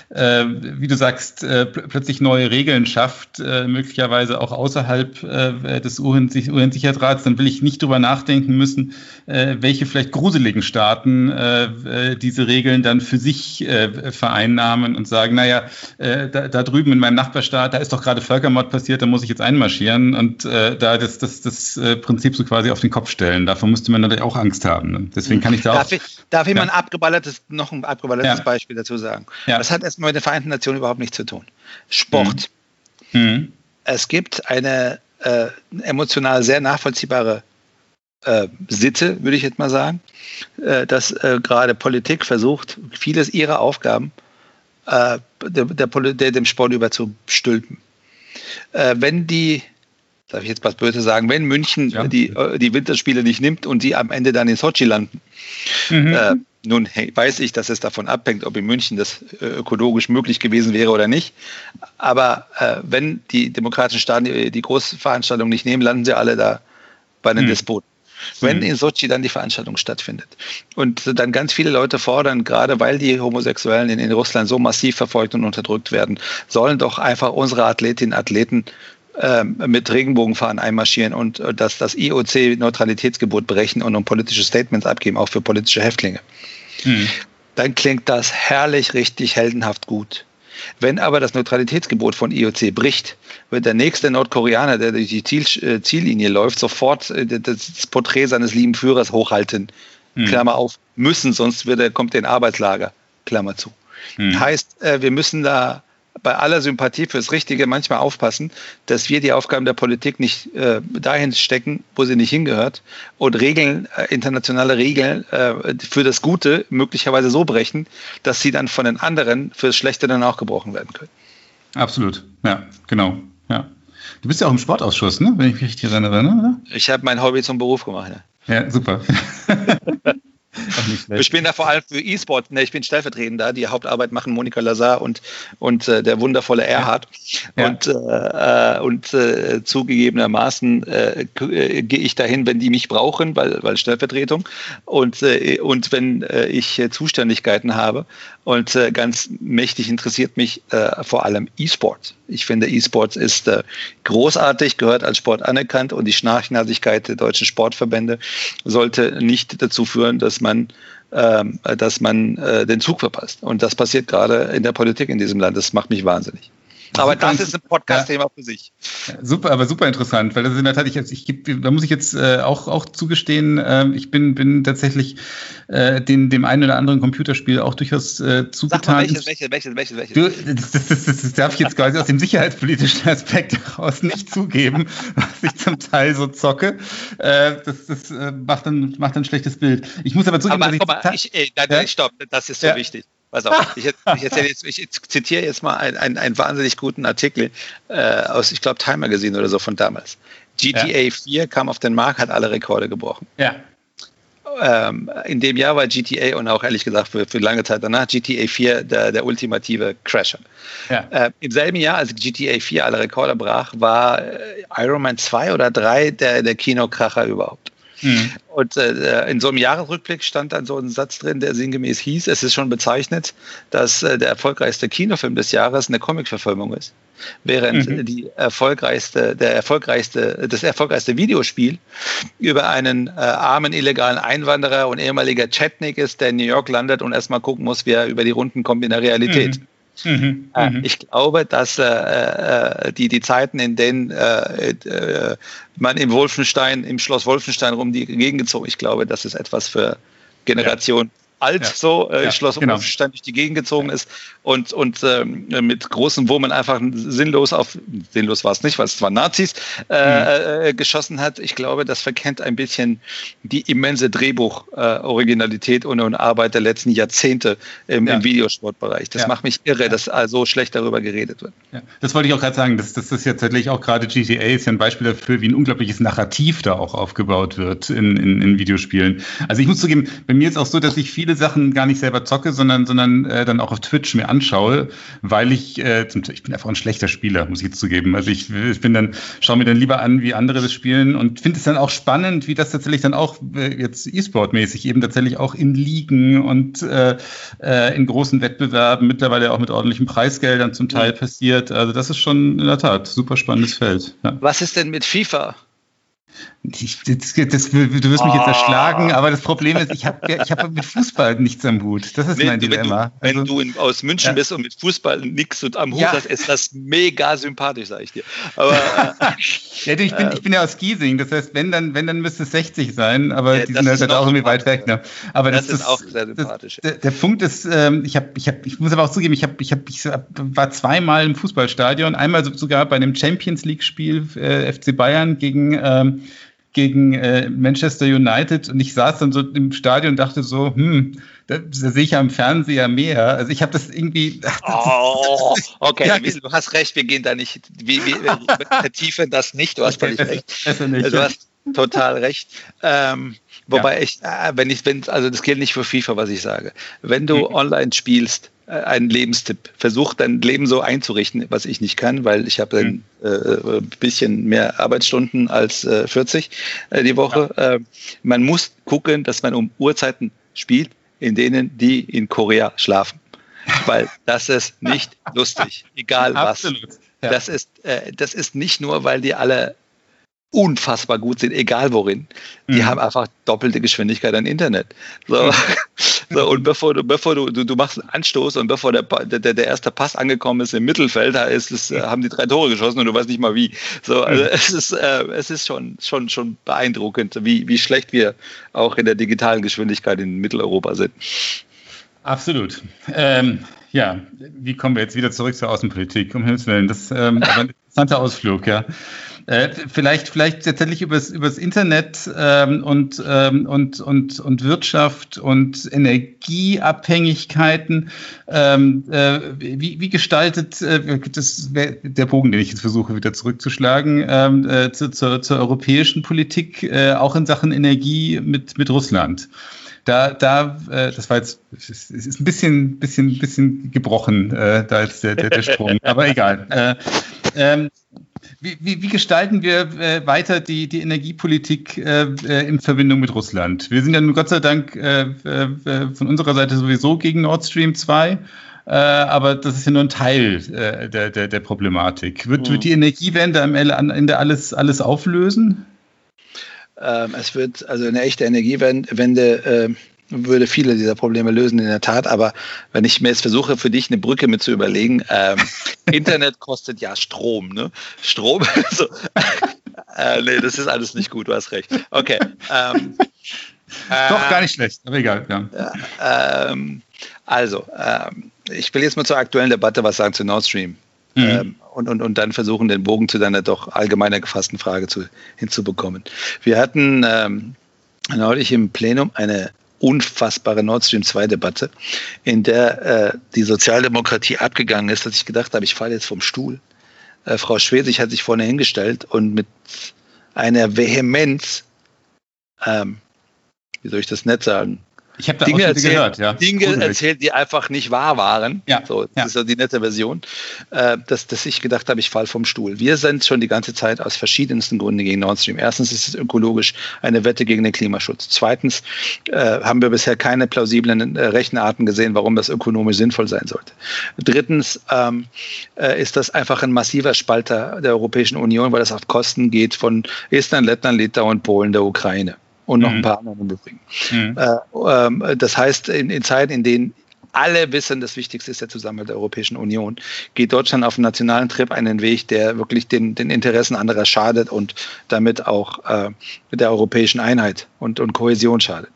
äh, wie du sagst, äh, plötzlich neue Regeln schafft, äh, möglicherweise auch außerhalb äh, des UN-Sicherheitsrats, dann will ich nicht drüber nachdenken müssen, äh, welche vielleicht gruseligen Staaten äh, diese Regeln dann für sich vereinnahmen und sagen, naja, da, da drüben in meinem Nachbarstaat, da ist doch gerade Völkermord passiert, da muss ich jetzt einmarschieren und da das, das, das Prinzip so quasi auf den Kopf stellen. Davor müsste man natürlich auch Angst haben. Ne? Deswegen kann ich da darf auch. Ich, darf ich ja. mal ein abgeballertes, noch ein abgeballertes ja. Beispiel dazu sagen? Ja. Das hat erstmal mit den Vereinten Nationen überhaupt nichts zu tun. Sport. Mhm. Mhm. Es gibt eine äh, emotional sehr nachvollziehbare äh, Sitte, würde ich jetzt mal sagen, äh, dass äh, gerade Politik versucht, vieles ihrer Aufgaben äh, der, der, der, dem Sport überzustülpen. Äh, wenn die darf ich jetzt was Böse sagen, wenn München ja. die, die Winterspiele nicht nimmt und die am Ende dann in Sochi landen, mhm. Äh, nun weiß ich, dass es davon abhängt, ob in München das äh, ökologisch möglich gewesen wäre oder nicht. Aber äh, wenn die demokratischen Staaten die, die Großveranstaltung nicht nehmen, landen sie alle da bei den hm. Despoten. Wenn hm. in Sochi dann die Veranstaltung stattfindet und dann ganz viele Leute fordern, gerade weil die Homosexuellen in, in Russland so massiv verfolgt und unterdrückt werden, sollen doch einfach unsere Athletinnen und Athleten ähm, mit Regenbogenfahren einmarschieren und äh, dass das IOC-Neutralitätsgebot brechen und um politische Statements abgeben, auch für politische Häftlinge. Hm. Dann klingt das herrlich, richtig heldenhaft gut. Wenn aber das Neutralitätsgebot von IOC bricht, wird der nächste Nordkoreaner, der durch die Ziel, äh, Ziellinie läuft, sofort äh, das Porträt seines lieben Führers hochhalten. Hm. Klammer auf, müssen, sonst wird er, kommt er in Arbeitslager. Klammer zu. Hm. Heißt, äh, wir müssen da bei aller Sympathie fürs Richtige manchmal aufpassen, dass wir die Aufgaben der Politik nicht äh, dahin stecken, wo sie nicht hingehört und Regeln, äh, internationale Regeln äh, für das Gute möglicherweise so brechen, dass sie dann von den anderen fürs Schlechte dann auch gebrochen werden können. Absolut, ja, genau, ja. Du bist ja auch im Sportausschuss, ne? wenn ich mich richtig erinnere, ne? oder? Ich habe mein Hobby zum Beruf gemacht. Ja, ja super. Wir spielen da vor allem für E-Sport. Ne, ich bin stellvertretender. Die Hauptarbeit machen Monika Lazar und, und äh, der wundervolle Erhard. Ja. Und, äh, und äh, zugegebenermaßen äh, äh, gehe ich dahin, wenn die mich brauchen, weil, weil Stellvertretung. Und, äh, und wenn äh, ich äh, Zuständigkeiten habe. Und äh, ganz mächtig interessiert mich äh, vor allem E-Sport. Ich finde, E-Sports ist äh, großartig, gehört als Sport anerkannt und die Schnarchnasigkeit der deutschen Sportverbände sollte nicht dazu führen, dass man ähm, dass man äh, den Zug verpasst. Und das passiert gerade in der Politik in diesem Land. Das macht mich wahnsinnig. Aber das ist ein Podcast-Thema ja. für sich. Super, aber super interessant, weil das ist in der Tat, ich, ich, ich da muss ich jetzt äh, auch, auch zugestehen, äh, ich bin, bin tatsächlich äh, den, dem einen oder anderen Computerspiel auch durchaus äh, zugetan. Welches, welches, welches, welches, welches? Du, das, das, das, das darf ich jetzt quasi aus dem sicherheitspolitischen Aspekt heraus nicht zugeben, was ich zum Teil so zocke. Äh, das das äh, macht, dann, macht dann ein schlechtes Bild. Ich muss aber zugeben, aber, dass ich, ich, ey, nein, stopp, das ist so ja. wichtig. Pass auf, ich, ich, jetzt, ich zitiere jetzt mal einen, einen, einen wahnsinnig guten Artikel äh, aus, ich glaube, Time Magazine oder so von damals. GTA ja. 4 kam auf den Markt, hat alle Rekorde gebrochen. Ja. Ähm, in dem Jahr war GTA und auch ehrlich gesagt für, für lange Zeit danach GTA 4 der, der ultimative Crasher. Ja. Äh, Im selben Jahr, als GTA 4 alle Rekorde brach, war äh, Iron Man 2 oder 3 der, der Kinokracher überhaupt. Mhm. Und äh, in so einem Jahresrückblick stand dann so ein Satz drin, der sinngemäß hieß, es ist schon bezeichnet, dass äh, der erfolgreichste Kinofilm des Jahres eine Comicverfilmung ist. Während mhm. die erfolgreichste, der erfolgreichste, das erfolgreichste Videospiel über einen äh, armen illegalen Einwanderer und ehemaliger Chetnik ist, der in New York landet und erstmal gucken muss, wie er über die Runden kommt in der Realität. Mhm. Mhm, äh, mhm. ich glaube, dass äh, äh, die, die Zeiten, in denen äh, äh, man im Wolfenstein, im Schloss Wolfenstein rum die Gegend gezogen, ich glaube, das ist etwas für Generation ja alt ja. so, äh, ja, Schloss genau. Wolfenstein durch die Gegend gezogen ist und, und ähm, mit großen Wurmen einfach sinnlos auf, sinnlos war es nicht, weil es zwar Nazis, äh, mhm. äh, geschossen hat. Ich glaube, das verkennt ein bisschen die immense Drehbuch-Originalität und, und, Arbeit der letzten Jahrzehnte im, im Videosportbereich. Das macht mich irre, dass so schlecht darüber geredet wird. Das wollte ich auch gerade sagen, das, das ist jetzt tatsächlich auch gerade GTA ist ja ein Beispiel dafür, wie ein unglaubliches Narrativ da auch aufgebaut wird in, in, in Videospielen. Also ich muss zugeben, bei mir ist auch so, dass ich viel viele Sachen gar nicht selber zocke, sondern, sondern äh, dann auch auf Twitch mir anschaue, weil ich, äh, zum, ich bin einfach ein schlechter Spieler, muss ich jetzt zugeben. Also ich, ich bin dann, schaue mir dann lieber an, wie andere das spielen und finde es dann auch spannend, wie das tatsächlich dann auch äh, jetzt E-Sport-mäßig eben tatsächlich auch in Ligen und äh, äh, in großen Wettbewerben, mittlerweile auch mit ordentlichen Preisgeldern zum Teil passiert. Also das ist schon in der Tat super spannendes Feld. Ja. Was ist denn mit FIFA? Ich, das, das, du wirst mich jetzt erschlagen, ah. aber das Problem ist, ich habe ich hab mit Fußball nichts am Hut. Das ist nee, mein Dilemma. Wenn du, wenn also, du in, aus München ja. bist und mit Fußball nichts am Hut ja. hast, ist das mega sympathisch, sage ich dir. Aber, ja, ich, bin, äh, ich bin ja aus Giesing, das heißt, wenn dann, wenn, dann müsste es 60 sein, aber ja, die sind halt auch irgendwie weit weg. Ne? Aber das, das ist auch sehr sympathisch. Das, der, der, Punkt ist, ähm, ich, hab, ich, hab, ich muss aber auch zugeben, ich, hab, ich, hab, ich war zweimal im Fußballstadion, einmal sogar bei einem Champions League-Spiel äh, FC Bayern gegen ähm, gegen äh, Manchester United und ich saß dann so im Stadion und dachte so, hm, da, da sehe ich ja im Fernseher mehr. Also ich habe das irgendwie. Ach, das oh, okay, ja, du hast recht, wir gehen da nicht, wir, wir, wir vertiefen das nicht, du hast völlig recht. Nicht, du hast total recht. Ähm, wobei ja. ich, äh, wenn ich, wenn, also das gilt nicht für FIFA, was ich sage. Wenn du mhm. online spielst, ein Lebenstipp. Versuch dein Leben so einzurichten, was ich nicht kann, weil ich habe ein mhm. äh, bisschen mehr Arbeitsstunden als äh, 40 äh, die Woche. Ja. Äh, man muss gucken, dass man um Uhrzeiten spielt, in denen die in Korea schlafen. Weil das ist nicht lustig, egal was. Absolut. Ja. Das, ist, äh, das ist nicht nur, weil die alle unfassbar gut sind, egal worin. Die mhm. haben einfach doppelte Geschwindigkeit an Internet. So. so und bevor du, bevor du, du, du machst einen Anstoß und bevor der, der, der erste Pass angekommen ist im Mittelfeld, da ist es, äh, haben die drei Tore geschossen und du weißt nicht mal wie. So, also mhm. es ist, äh, es ist schon, schon, schon beeindruckend, wie, wie schlecht wir auch in der digitalen Geschwindigkeit in Mitteleuropa sind. Absolut. Ähm, ja, wie kommen wir jetzt wieder zurück zur Außenpolitik? Um Himmels Willen, das ähm, war ein interessanter Ausflug, ja. Äh, vielleicht, vielleicht tatsächlich übers, übers Internet ähm, und, ähm, und, und, und Wirtschaft und Energieabhängigkeiten. Ähm, äh, wie, wie gestaltet äh, das der Bogen, den ich jetzt versuche wieder zurückzuschlagen, ähm, äh, zu, zur, zur europäischen Politik, äh, auch in Sachen Energie mit, mit Russland? da, da, äh, das war jetzt, es ist ein bisschen, bisschen, bisschen gebrochen, äh, da ist der, der, der Sprung, aber egal. Äh, ähm, wie, wie, wie, gestalten wir äh, weiter die, die Energiepolitik äh, äh, in Verbindung mit Russland? Wir sind ja nun Gott sei Dank äh, äh von unserer Seite sowieso gegen Nord Stream 2. Äh, aber das ist ja nur ein Teil äh, der, der, der Problematik. Wird, mhm. wird die Energiewende am Ende alles, alles auflösen? Ähm, es wird also eine echte Energiewende äh, würde viele dieser Probleme lösen, in der Tat. Aber wenn ich mir jetzt versuche, für dich eine Brücke mit zu überlegen, ähm, Internet kostet ja Strom, ne? Strom, so, äh, nee, das ist alles nicht gut, du hast recht. Okay. Ähm, Doch, gar nicht schlecht, aber egal. Ja. Ähm, also, ähm, ich will jetzt mal zur aktuellen Debatte was sagen zu Nord Stream. Mhm. Ähm, und, und, und dann versuchen, den Bogen zu deiner doch allgemeiner gefassten Frage zu, hinzubekommen. Wir hatten ähm, neulich im Plenum eine unfassbare Nord Stream 2 Debatte, in der äh, die Sozialdemokratie abgegangen ist, dass ich gedacht habe, ich falle jetzt vom Stuhl. Äh, Frau Schwesig hat sich vorne hingestellt und mit einer Vehemenz, ähm, wie soll ich das nett sagen, ich habe da Dinge erzählt, gehört, ja. Dinge erzählt, die einfach nicht wahr waren. Ja. So, das ja. ist ja die nette Version, äh, dass, dass ich gedacht habe, ich fall vom Stuhl. Wir sind schon die ganze Zeit aus verschiedensten Gründen gegen Nord Stream. Erstens ist es ökologisch eine Wette gegen den Klimaschutz. Zweitens äh, haben wir bisher keine plausiblen äh, Rechenarten gesehen, warum das ökonomisch sinnvoll sein sollte. Drittens ähm, äh, ist das einfach ein massiver Spalter der Europäischen Union, weil das auf Kosten geht von Estland, Lettland, Litauen, Polen, der Ukraine und noch mhm. ein paar andere im Übrigen. Mhm. Äh, äh, das heißt, in, in Zeiten, in denen alle wissen, das Wichtigste ist der Zusammenhalt der Europäischen Union, geht Deutschland auf dem nationalen Trip einen Weg, der wirklich den, den Interessen anderer schadet und damit auch äh, der europäischen Einheit und, und Kohäsion schadet.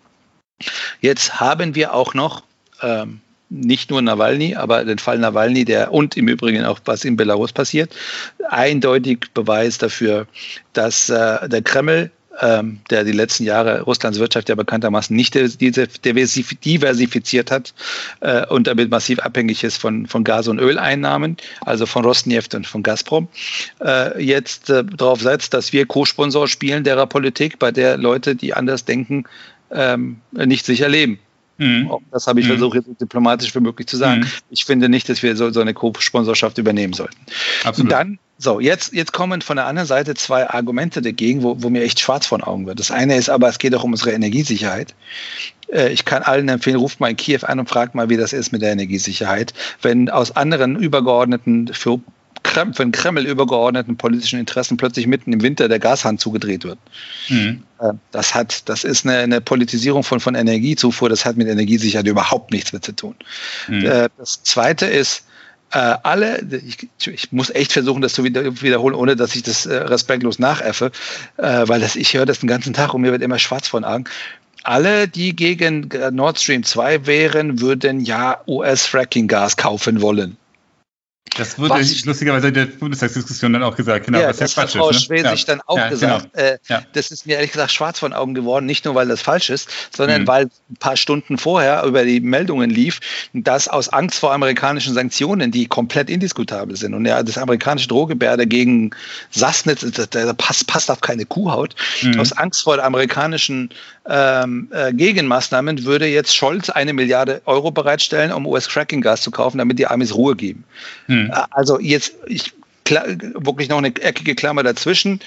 Jetzt haben wir auch noch ähm, nicht nur Nawalny, aber den Fall Nawalny, der und im Übrigen auch was in Belarus passiert, eindeutig Beweis dafür, dass äh, der Kreml ähm, der die letzten Jahre Russlands Wirtschaft ja bekanntermaßen nicht diversifiziert hat äh, und damit massiv abhängig ist von, von Gas- und Öleinnahmen, also von Rosneft und von Gazprom, äh, jetzt äh, darauf setzt, dass wir Co-Sponsor spielen derer Politik, bei der Leute, die anders denken, ähm, nicht sicher leben. Mhm. Das habe ich mhm. versucht, so diplomatisch wie möglich zu sagen. Mhm. Ich finde nicht, dass wir so, so eine Co-Sponsorschaft übernehmen sollten. Absolut. Und dann, so, jetzt, jetzt kommen von der anderen Seite zwei Argumente dagegen, wo, wo mir echt schwarz vor den Augen wird. Das eine ist aber, es geht auch um unsere Energiesicherheit. Äh, ich kann allen empfehlen, ruft mal in Kiew an und fragt mal, wie das ist mit der Energiesicherheit. Wenn aus anderen übergeordneten für Krem, von Kreml übergeordneten politischen Interessen plötzlich mitten im Winter der Gashahn zugedreht wird. Mhm. Äh, das hat, das ist eine, eine, Politisierung von, von Energiezufuhr, das hat mit Energiesicherheit überhaupt nichts mehr zu tun. Mhm. Äh, das zweite ist, äh, alle, ich, ich, muss echt versuchen, das zu wiederholen, ohne dass ich das respektlos nachäffe, weil das, ich höre das den ganzen Tag und mir wird immer schwarz von Augen alle, die gegen Nord Stream 2 wären, würden ja US-Fracking-Gas kaufen wollen. Das wurde was, lustigerweise in der Bundestagsdiskussion dann auch gesagt. Genau, ja, was das ja hat Frau Schwesig ja. dann auch ja, gesagt. Genau. Äh, ja. Das ist mir ehrlich gesagt schwarz von Augen geworden, nicht nur, weil das falsch ist, sondern mhm. weil ein paar Stunden vorher über die Meldungen lief, dass aus Angst vor amerikanischen Sanktionen, die komplett indiskutabel sind und ja, das amerikanische Drohgebärde gegen Sassnitz, da passt, passt auf keine Kuhhaut, mhm. aus Angst vor amerikanischen ähm, äh, Gegenmaßnahmen würde jetzt Scholz eine Milliarde Euro bereitstellen, um US-Cracking-Gas zu kaufen, damit die Amis Ruhe geben. Mhm. Also jetzt, ich, klar, wirklich noch eine eckige Klammer dazwischen,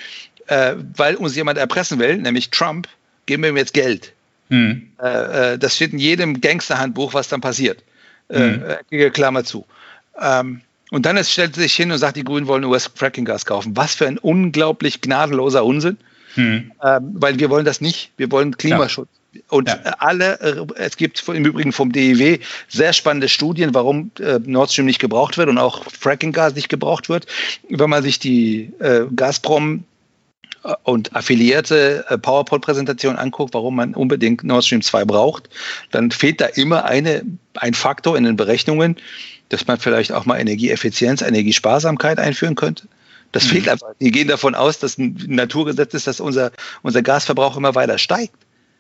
äh, weil uns jemand erpressen will, nämlich Trump, geben wir ihm jetzt Geld. Mhm. Äh, das steht in jedem Gangsterhandbuch, was dann passiert. Mhm. eckige Klammer zu. Ähm, und dann stellt sich hin und sagt, die Grünen wollen US-Fracking-Gas kaufen. Was für ein unglaublich gnadenloser Unsinn. Hm. Ähm, weil wir wollen das nicht. Wir wollen Klimaschutz. Ja. Und ja. alle, äh, es gibt im Übrigen vom DEW sehr spannende Studien, warum äh, Nord Stream nicht gebraucht wird und auch Fracking-Gas nicht gebraucht wird. Wenn man sich die äh, Gazprom und affiliierte PowerPoint-Präsentation anguckt, warum man unbedingt Nord Stream 2 braucht, dann fehlt da immer eine, ein Faktor in den Berechnungen, dass man vielleicht auch mal Energieeffizienz, Energiesparsamkeit einführen könnte. Das mhm. fehlt einfach. Die gehen davon aus, dass ein Naturgesetz ist, dass unser, unser Gasverbrauch immer weiter steigt.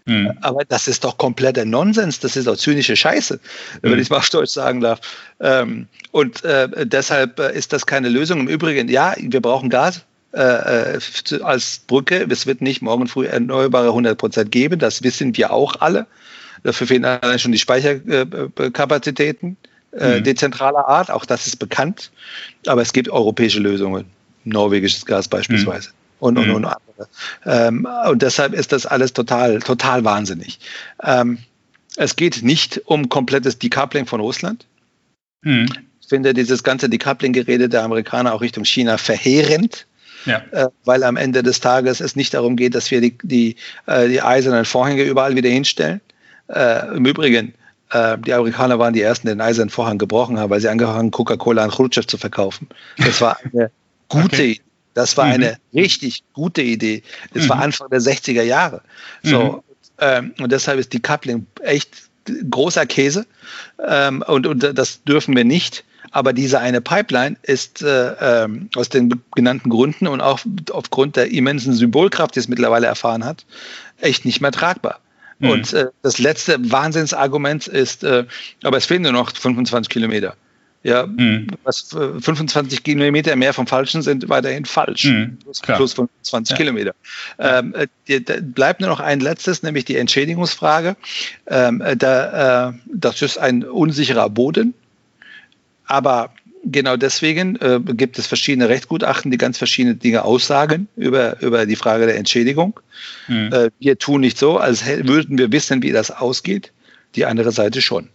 Mhm. Aber das ist doch kompletter Nonsens. Das ist doch zynische Scheiße, mhm. wenn ich es mal auf Deutsch sagen darf. Ähm, und äh, deshalb äh, ist das keine Lösung. Im Übrigen, ja, wir brauchen Gas. Äh, äh als Brücke. Es wird nicht morgen früh erneuerbare 100 Prozent geben. Das wissen wir auch alle. Dafür fehlen allein schon die Speicherkapazitäten äh, mhm. dezentraler Art. Auch das ist bekannt. Aber es gibt europäische Lösungen norwegisches Gas beispielsweise. Mhm. Und, und, mhm. und andere. Ähm, und deshalb ist das alles total, total wahnsinnig. Ähm, es geht nicht um komplettes Decoupling von Russland. Mhm. Ich finde dieses ganze Decoupling-Gerede der Amerikaner auch Richtung China verheerend. Ja. Äh, weil am Ende des Tages es nicht darum geht, dass wir die, die, äh, die eisernen Vorhänge überall wieder hinstellen. Äh, Im Übrigen, äh, die Amerikaner waren die ersten, die den eisernen Vorhang gebrochen haben, weil sie angefangen haben, Coca-Cola an Khrushchev zu verkaufen. Das war eine gute okay. Idee. Das war mhm. eine richtig gute Idee. Das mhm. war Anfang der 60er Jahre. So, mhm. ähm, und deshalb ist die Coupling echt großer Käse. Ähm, und, und das dürfen wir nicht. Aber diese eine Pipeline ist äh, ähm, aus den genannten Gründen und auch aufgrund der immensen Symbolkraft, die es mittlerweile erfahren hat, echt nicht mehr tragbar. Mhm. Und äh, das letzte Wahnsinnsargument ist, äh, aber es fehlen nur noch 25 Kilometer. Ja, mhm. was 25 Kilometer mehr vom Falschen sind weiterhin falsch. Mhm, plus, plus 25 ja. Kilometer. Ähm, äh, bleibt nur noch ein letztes, nämlich die Entschädigungsfrage. Ähm, äh, da, äh, das ist ein unsicherer Boden. Aber genau deswegen äh, gibt es verschiedene Rechtsgutachten, die ganz verschiedene Dinge aussagen über, über die Frage der Entschädigung. Mhm. Äh, wir tun nicht so, als würden wir wissen, wie das ausgeht. Die andere Seite schon.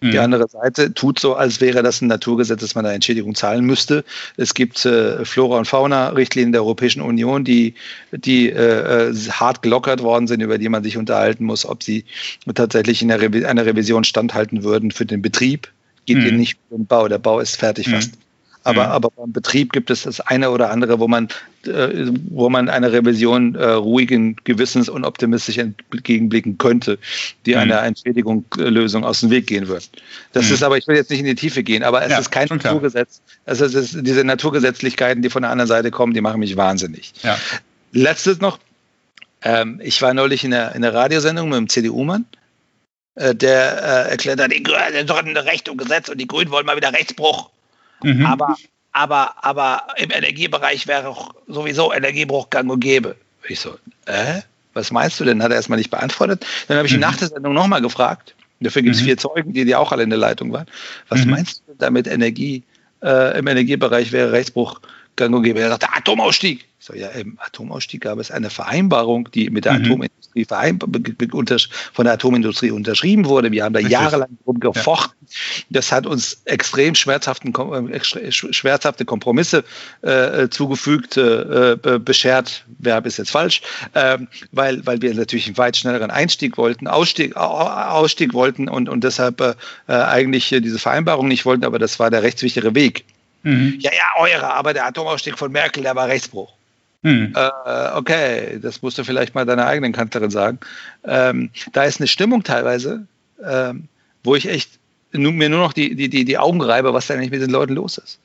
Die mhm. andere Seite tut so, als wäre das ein Naturgesetz, dass man da Entschädigung zahlen müsste. Es gibt äh, Flora- und Fauna-Richtlinien der Europäischen Union, die, die äh, äh hart gelockert worden sind, über die man sich unterhalten muss, ob sie tatsächlich in einer, Re einer Revision standhalten würden für den Betrieb. Geht mhm. hier nicht für den Bau. Der Bau ist fertig mhm. fast. Aber, mhm. aber beim Betrieb gibt es das eine oder andere, wo man, äh, wo man einer Revision äh, ruhigen Gewissens und optimistisch entgegenblicken könnte, die mhm. einer Entschädigungslösung aus dem Weg gehen wird. Das mhm. ist aber, ich will jetzt nicht in die Tiefe gehen, aber es ja, ist kein Naturgesetz. Also es ist diese Naturgesetzlichkeiten, die von der anderen Seite kommen, die machen mich wahnsinnig. Ja. Letztes noch. Ähm, ich war neulich in der, in der Radiosendung mit dem CDU-Mann äh, der äh, erklärt hat, die Grünen haben Recht und Gesetz und die Grünen wollen mal wieder Rechtsbruch. Mhm. Aber, aber, aber im Energiebereich wäre auch sowieso Energiebruch gang und gäbe. Ich so, äh? Was meinst du denn? Hat er erstmal nicht beantwortet. Dann habe ich mhm. nach der Sendung nochmal gefragt. Dafür gibt es mhm. vier Zeugen, die, die auch alle in der Leitung waren. Was mhm. meinst du damit Energie? Äh, Im Energiebereich wäre Rechtsbruch gang und gäbe. Er sagt, Atomausstieg. So, ja, im Atomausstieg gab es eine Vereinbarung, die mit der mhm. Atomindustrie von der Atomindustrie unterschrieben wurde. Wir haben da Richtig. jahrelang drum gefochten. Ja. Das hat uns extrem schmerzhaften, äh, schmerzhafte Kompromisse äh, zugefügt, äh, äh, beschert, Verb ist jetzt falsch, äh, weil, weil wir natürlich einen weit schnelleren Einstieg wollten, Ausstieg, Ausstieg wollten und, und deshalb äh, eigentlich diese Vereinbarung nicht wollten, aber das war der rechtssichere Weg. Mhm. Ja, ja, eure, aber der Atomausstieg von Merkel, der war Rechtsbruch. Mhm. Äh, okay, das musst du vielleicht mal deiner eigenen Kanzlerin sagen. Ähm, da ist eine Stimmung teilweise, ähm, wo ich echt nur, mir nur noch die, die, die, die Augen reibe, was da eigentlich mit den Leuten los ist.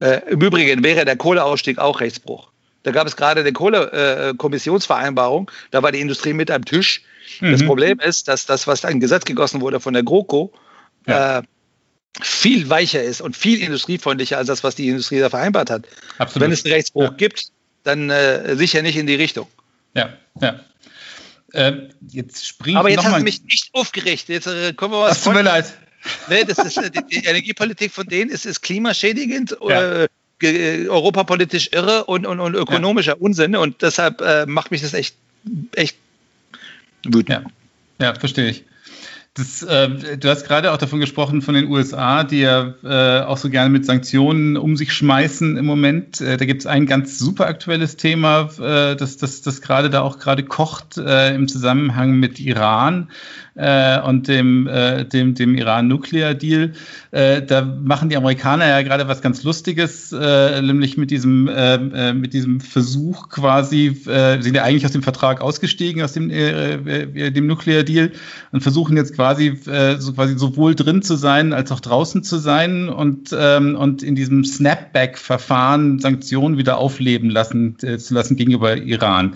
Äh, Im Übrigen wäre der Kohleausstieg auch Rechtsbruch. Da gab es gerade eine Kohlekommissionsvereinbarung, äh, da war die Industrie mit am Tisch. Mhm. Das Problem ist, dass das, was ein Gesetz gegossen wurde von der GroKo, ja. Äh, viel weicher ist und viel industriefreundlicher als das, was die Industrie da vereinbart hat. Absolut. Wenn es einen Rechtsbruch ja. gibt, dann äh, sicher nicht in die Richtung. Ja, ja. Äh, jetzt springt Aber jetzt hast du mich nicht aufgeregt. Jetzt äh, kommen wir was. Das tut mir leid. Nee, das ist, äh, die, Energiepolitik von denen ist, ist klimaschädigend, ja. äh, europapolitisch irre und, und, und ökonomischer ja. Unsinn. Und deshalb äh, macht mich das echt, echt wütend. Ja, ja verstehe ich. Das, äh, du hast gerade auch davon gesprochen, von den USA, die ja äh, auch so gerne mit Sanktionen um sich schmeißen im Moment. Äh, da gibt es ein ganz super aktuelles Thema, äh, das, das, das gerade da auch gerade kocht äh, im Zusammenhang mit Iran äh, und dem, dem, dem Iran-Nuklear-Deal. Da machen die Amerikaner ja gerade was ganz Lustiges, nämlich mit diesem, äh, äh, mit diesem Versuch quasi, sind ja eigentlich aus dem Vertrag ausgestiegen, aus dem, dem Nuklear-Deal und versuchen jetzt quasi, äh, so quasi sowohl drin zu sein als auch draußen zu sein und, ähm, und in diesem Snapback-Verfahren Sanktionen wieder aufleben lassen, äh, zu lassen gegenüber Iran.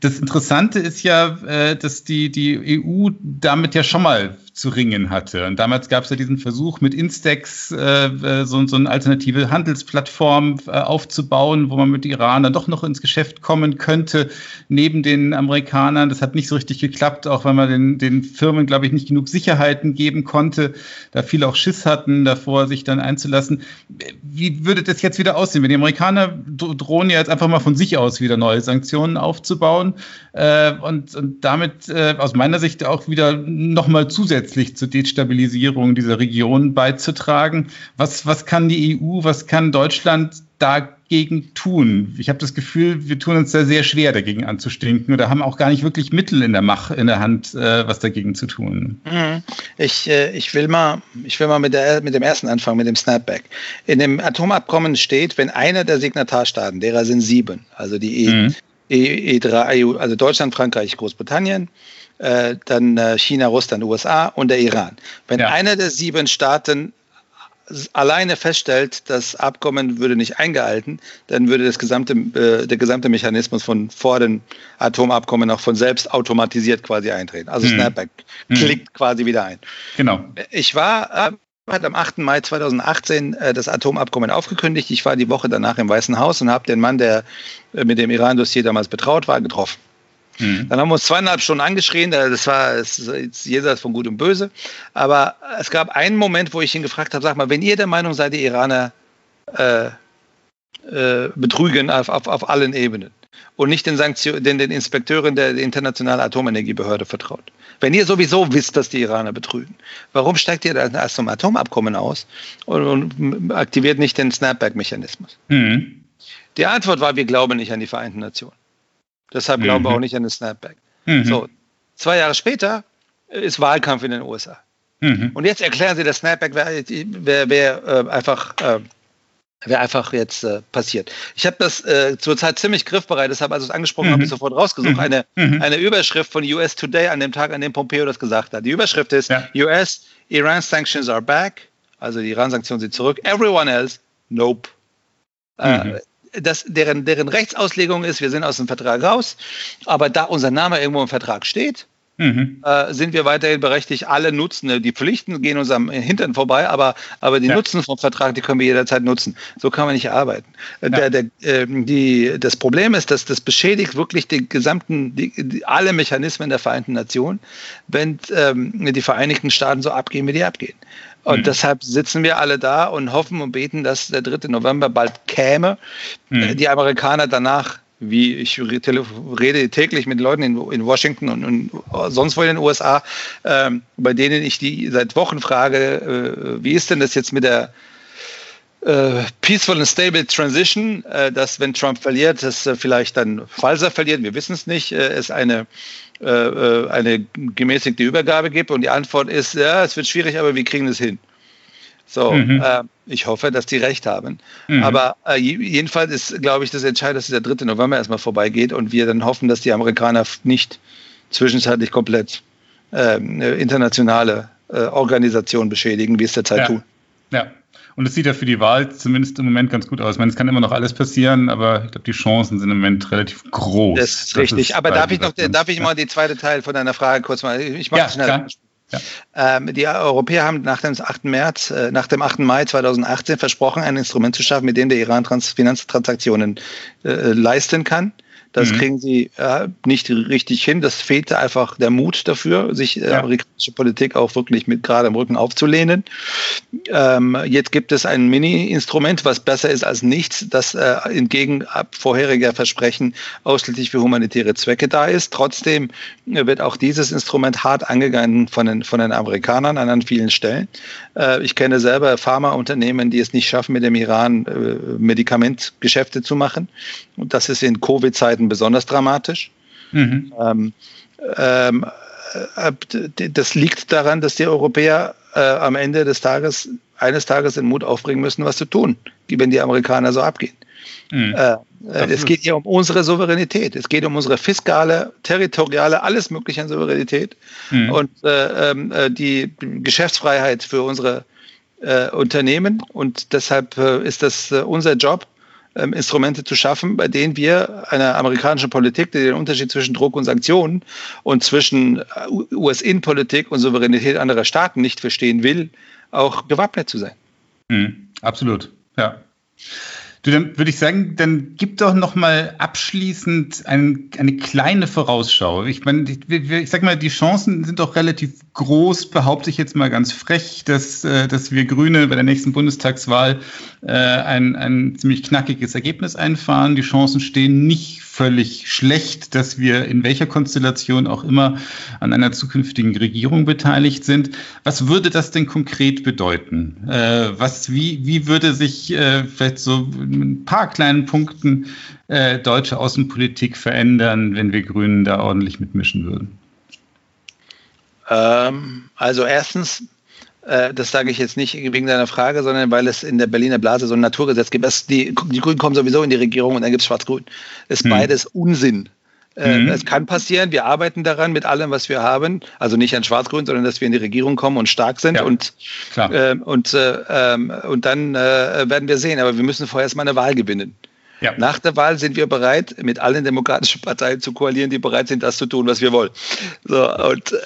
Das Interessante ist ja, äh, dass die, die EU damit ja schon mal zu ringen hatte. Und damals gab es ja diesen Versuch mit Instex äh, äh, so, so eine alternative Handelsplattform äh, aufzubauen, wo man mit Iran dann doch noch ins Geschäft kommen könnte, neben den Amerikanern. Das hat nicht so richtig geklappt, auch weil man den, den Firmen, glaube ich, nicht genug Sicherheiten geben konnte, da viele auch Schiss hatten, davor sich dann einzulassen. Wie würde das jetzt wieder aussehen, wenn die Amerikaner drohen ja jetzt einfach mal von sich aus wieder neue Sanktionen aufzubauen äh, und, und damit äh, aus meiner Sicht auch wieder nochmal zusätzlich zusätzlich zur Destabilisierung dieser Region beizutragen. Was, was kann die EU, was kann Deutschland dagegen tun? Ich habe das Gefühl, wir tun uns da sehr schwer, dagegen anzustinken oder haben auch gar nicht wirklich Mittel in der Macht, in der Hand, äh, was dagegen zu tun. Mhm. Ich, äh, ich will mal, ich will mal mit, der, mit dem ersten anfangen, mit dem Snapback. In dem Atomabkommen steht, wenn einer der Signatarstaaten, derer sind sieben, also die E, mhm. E, E3, EU, also Deutschland, Frankreich, Großbritannien, äh, dann äh, China, Russland, USA und der Iran. Wenn ja. einer der sieben Staaten alleine feststellt, das Abkommen würde nicht eingehalten, dann würde das gesamte, äh, der gesamte Mechanismus von vor dem Atomabkommen auch von selbst automatisiert quasi eintreten. Also hm. Snapback hm. klickt quasi wieder ein. Genau. Ich war äh, hat am 8. Mai 2018 äh, das Atomabkommen aufgekündigt. Ich war die Woche danach im Weißen Haus und habe den Mann, der äh, mit dem Iran-Dossier damals betraut war, getroffen. Mhm. Dann haben wir uns zweieinhalb Stunden angeschrien, das war jetzt jenseits von Gut und Böse. Aber es gab einen Moment, wo ich ihn gefragt habe, sag mal, wenn ihr der Meinung seid, die Iraner äh, äh, betrügen auf, auf, auf allen Ebenen und nicht den, Sanktion, den, den Inspekteuren der Internationalen Atomenergiebehörde vertraut. Wenn ihr sowieso wisst, dass die Iraner betrügen, warum steigt ihr dann erst zum Atomabkommen aus und, und aktiviert nicht den Snapback-Mechanismus? Mhm. Die Antwort war, wir glauben nicht an die Vereinten Nationen. Deshalb mhm. glauben wir auch nicht an den Snapback. Mhm. So, zwei Jahre später ist Wahlkampf in den USA. Mhm. Und jetzt erklären Sie, der Snapback wäre wär, wär, äh, einfach, äh, wär einfach jetzt äh, passiert. Ich habe das äh, zurzeit ziemlich griffbereit, deshalb, als ich es angesprochen mhm. habe, ich sofort rausgesucht. Mhm. Eine, mhm. eine Überschrift von US Today an dem Tag, an dem Pompeo das gesagt hat. Die Überschrift ist ja. US, Iran sanctions are back. Also die Iran-Sanktionen sind zurück. Everyone else, nope. Äh, mhm das, deren, deren Rechtsauslegung ist, wir sind aus dem Vertrag raus, aber da unser Name irgendwo im Vertrag steht, mhm. äh, sind wir weiterhin berechtigt, alle Nutzen. Die Pflichten gehen uns am Hintern vorbei, aber, aber die ja. Nutzen vom Vertrag, die können wir jederzeit nutzen. So kann man nicht arbeiten. Äh, ja. Der, der, äh, die, das Problem ist, dass das beschädigt wirklich die gesamten, die, die, alle Mechanismen der Vereinten Nationen, wenn ähm, die Vereinigten Staaten so abgehen, wie die abgehen. Und mhm. deshalb sitzen wir alle da und hoffen und beten, dass der 3. November bald käme. Mhm. Die Amerikaner danach wie ich rede täglich mit Leuten in, in Washington und, und, sonst wo in den USA, ähm, bei denen ich die seit Wochen frage, äh, wie ist denn das jetzt mit der äh, Peaceful and Stable Transition, äh, dass wenn Trump verliert, dass äh, vielleicht dann, falls er verliert, wir wissen es nicht, äh, es eine äh, eine gemäßigte Übergabe gibt und die Antwort ist, ja, es wird schwierig, aber wir kriegen es hin. So, mhm. äh, ich hoffe, dass die recht haben. Mhm. Aber äh, jedenfalls ist, glaube ich, das Entscheidende, dass der 3. November erstmal vorbeigeht und wir dann hoffen, dass die Amerikaner nicht zwischenzeitlich komplett äh, internationale äh, Organisationen beschädigen, wie es derzeit ja. tun. Ja. Und es sieht ja für die Wahl zumindest im Moment ganz gut aus. Ich meine, es kann immer noch alles passieren, aber ich glaube, die Chancen sind im Moment relativ groß. Das ist richtig. Aber darf ich noch, darf ich mal die zweite Teil von deiner Frage kurz mal, ich mache ja, schnell. Klar. Ja. Ähm, die Europäer haben nach dem 8. März, äh, nach dem 8. Mai 2018 versprochen, ein Instrument zu schaffen, mit dem der Iran Trans Finanztransaktionen äh, leisten kann. Das mhm. kriegen sie äh, nicht richtig hin. Das fehlte einfach der Mut dafür, sich äh, ja. amerikanische Politik auch wirklich mit gerade im Rücken aufzulehnen. Ähm, jetzt gibt es ein Mini-Instrument, was besser ist als nichts, das äh, entgegen vorheriger Versprechen ausschließlich für humanitäre Zwecke da ist. Trotzdem wird auch dieses Instrument hart angegangen von den, von den Amerikanern an, vielen Stellen. Äh, ich kenne selber Pharmaunternehmen, die es nicht schaffen, mit dem Iran äh, Medikamentgeschäfte zu machen. Und das ist in Covid-Zeiten besonders dramatisch. Mhm. Ähm, ähm, äh, das liegt daran, dass die Europäer äh, am Ende des Tages, eines Tages den Mut aufbringen müssen, was zu tun, wenn die Amerikaner so abgehen. Mhm. Äh, es geht hier um unsere Souveränität. Es geht um unsere fiskale, territoriale, alles mögliche an Souveränität mhm. und äh, ähm, äh, die Geschäftsfreiheit für unsere äh, Unternehmen. Und deshalb ist das unser Job, ähm, Instrumente zu schaffen, bei denen wir einer amerikanischen Politik, die den Unterschied zwischen Druck und Sanktionen und zwischen äh, US-Innenpolitik und Souveränität anderer Staaten nicht verstehen will, auch gewappnet zu sein. Mhm, absolut, ja. Du, dann würde ich sagen, dann gib doch noch mal abschließend ein, eine kleine Vorausschau. Ich meine, ich, ich sag mal, die Chancen sind doch relativ groß, behaupte ich jetzt mal ganz frech, dass, äh, dass wir Grüne bei der nächsten Bundestagswahl äh, ein, ein ziemlich knackiges Ergebnis einfahren. Die Chancen stehen nicht völlig schlecht, dass wir in welcher Konstellation auch immer an einer zukünftigen Regierung beteiligt sind. Was würde das denn konkret bedeuten? Äh, was, wie, wie würde sich äh, vielleicht so ein paar kleinen Punkten äh, deutsche Außenpolitik verändern, wenn wir Grünen da ordentlich mitmischen würden? Ähm, also erstens äh, das sage ich jetzt nicht wegen deiner Frage, sondern weil es in der Berliner Blase so ein Naturgesetz gibt. Es, die, die Grünen kommen sowieso in die Regierung und dann gibt es Schwarz-Grün. Ist hm. beides Unsinn. Äh, mhm. Es kann passieren, wir arbeiten daran mit allem, was wir haben. Also nicht an Schwarz-Grün, sondern dass wir in die Regierung kommen und stark sind. Ja, und, äh, und, äh, ähm, und dann äh, werden wir sehen. Aber wir müssen vorher erstmal eine Wahl gewinnen. Ja. Nach der Wahl sind wir bereit, mit allen demokratischen Parteien zu koalieren, die bereit sind, das zu tun, was wir wollen. So, und äh,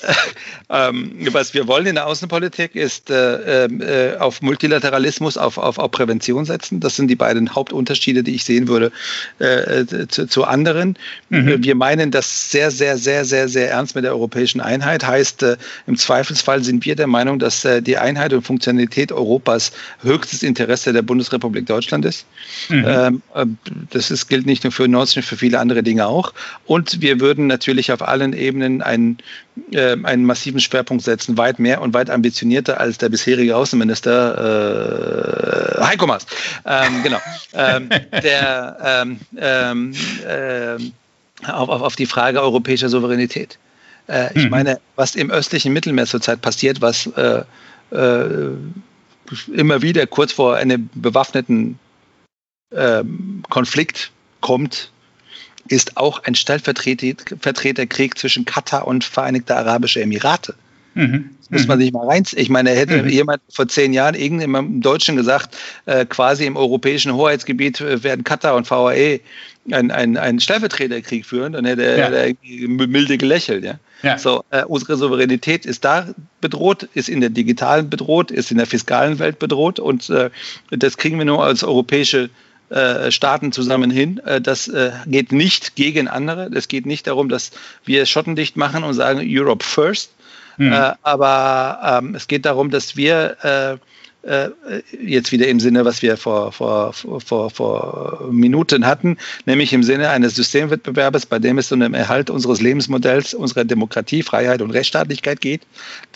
ähm, was wir wollen in der Außenpolitik ist äh, äh, auf Multilateralismus, auf, auf, auf Prävention setzen. Das sind die beiden Hauptunterschiede, die ich sehen würde äh, zu, zu, anderen. Mhm. Wir meinen das sehr, sehr, sehr, sehr, sehr ernst mit der europäischen Einheit. Heißt, äh, im Zweifelsfall sind wir der Meinung, dass äh, die Einheit und Funktionalität Europas höchstes Interesse der Bundesrepublik Deutschland ist. Mhm. Ähm, das ist, gilt nicht nur für Nord Stream, für viele andere Dinge auch. Und wir würden natürlich auf allen Ebenen einen, äh, einen massiven Schwerpunkt setzen, weit mehr und weit ambitionierter als der bisherige Außenminister äh, Heiko Maas. Ähm, genau. ähm, der ähm, ähm äh, auf, auf, auf die Frage europäischer Souveränität. Äh, ich mhm. meine, was im östlichen Mittelmeer zurzeit passiert, was äh, äh, immer wieder kurz vor einem bewaffneten ähm, Konflikt kommt, ist auch ein Stellvertreterkrieg zwischen Katar und Vereinigte Arabische Emirate. Mhm. Das muss man mhm. sich mal rein. Ich meine, hätte mhm. jemand vor zehn Jahren irgendjemandem Deutschen gesagt, äh, quasi im europäischen Hoheitsgebiet äh, werden Katar und VAE einen ein Stellvertreterkrieg führen, dann hätte er, ja. milde gelächelt. Ja? Ja. So, äh, unsere Souveränität ist da bedroht, ist in der digitalen bedroht, ist in der fiskalen Welt bedroht und äh, das kriegen wir nur als europäische äh, Staaten zusammen hin. Äh, das äh, geht nicht gegen andere. Es geht nicht darum, dass wir schottendicht machen und sagen Europe first. Mhm. aber ähm, es geht darum, dass wir äh, jetzt wieder im Sinne, was wir vor, vor, vor, vor Minuten hatten, nämlich im Sinne eines Systemwettbewerbes, bei dem es um den Erhalt unseres Lebensmodells, unserer Demokratie, Freiheit und Rechtsstaatlichkeit geht,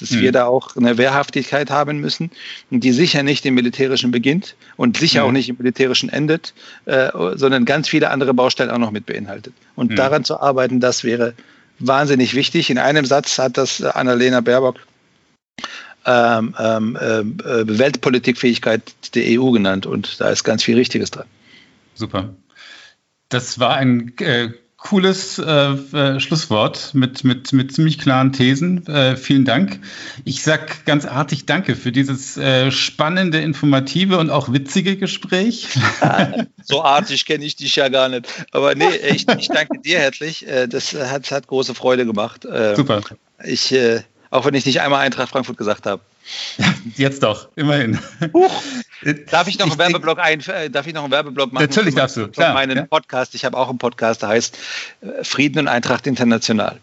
dass mhm. wir da auch eine Wehrhaftigkeit haben müssen, die sicher nicht im Militärischen beginnt und sicher mhm. auch nicht im Militärischen endet, äh, sondern ganz viele andere Baustellen auch noch mit beinhaltet. Und mhm. daran zu arbeiten, das wäre wahnsinnig wichtig. In einem Satz hat das Annalena Baerbock ähm, ähm, äh, Weltpolitikfähigkeit der EU genannt und da ist ganz viel Richtiges dran. Super. Das war ein äh, cooles äh, äh, Schlusswort mit, mit, mit ziemlich klaren Thesen. Äh, vielen Dank. Ich sag ganz artig Danke für dieses äh, spannende, informative und auch witzige Gespräch. so artig kenne ich dich ja gar nicht. Aber nee, ich, ich danke dir herzlich. Äh, das hat, hat große Freude gemacht. Äh, Super. Ich äh, auch wenn ich nicht einmal Eintracht Frankfurt gesagt habe. Jetzt doch, immerhin. Darf ich noch einen Werbeblock ein, äh, darf ich noch einen Werbeblock machen? Natürlich darfst du, klar. meinen ja. Podcast. Ich habe auch einen Podcast, der heißt äh, Frieden und Eintracht International.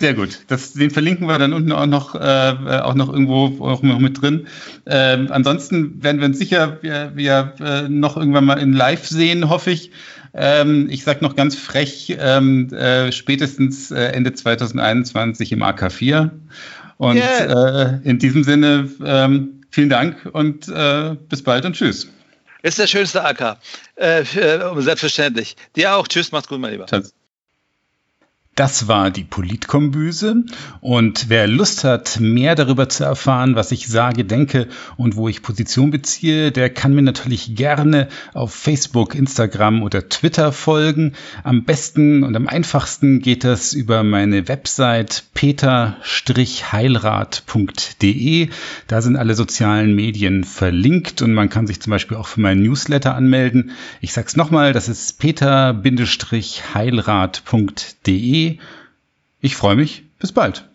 Sehr gut. Das, den verlinken wir dann unten auch noch, äh, auch noch irgendwo auch noch mit drin. Ähm, ansonsten werden wir uns sicher wir, wir, äh, noch irgendwann mal in Live sehen, hoffe ich. Ähm, ich sage noch ganz frech, ähm, äh, spätestens äh, Ende 2021 im AK4. Und yeah. äh, in diesem Sinne, ähm, vielen Dank und äh, bis bald und tschüss. Ist der schönste AK. Äh, selbstverständlich. Dir auch. Tschüss, mach's gut, mein Lieber. Tschüss. Das war die Politkombüse und wer Lust hat, mehr darüber zu erfahren, was ich sage, denke und wo ich Position beziehe, der kann mir natürlich gerne auf Facebook, Instagram oder Twitter folgen. Am besten und am einfachsten geht das über meine Website peter-heilrat.de. Da sind alle sozialen Medien verlinkt und man kann sich zum Beispiel auch für meinen Newsletter anmelden. Ich sag's nochmal, das ist peter-heilrat.de ich freue mich. Bis bald.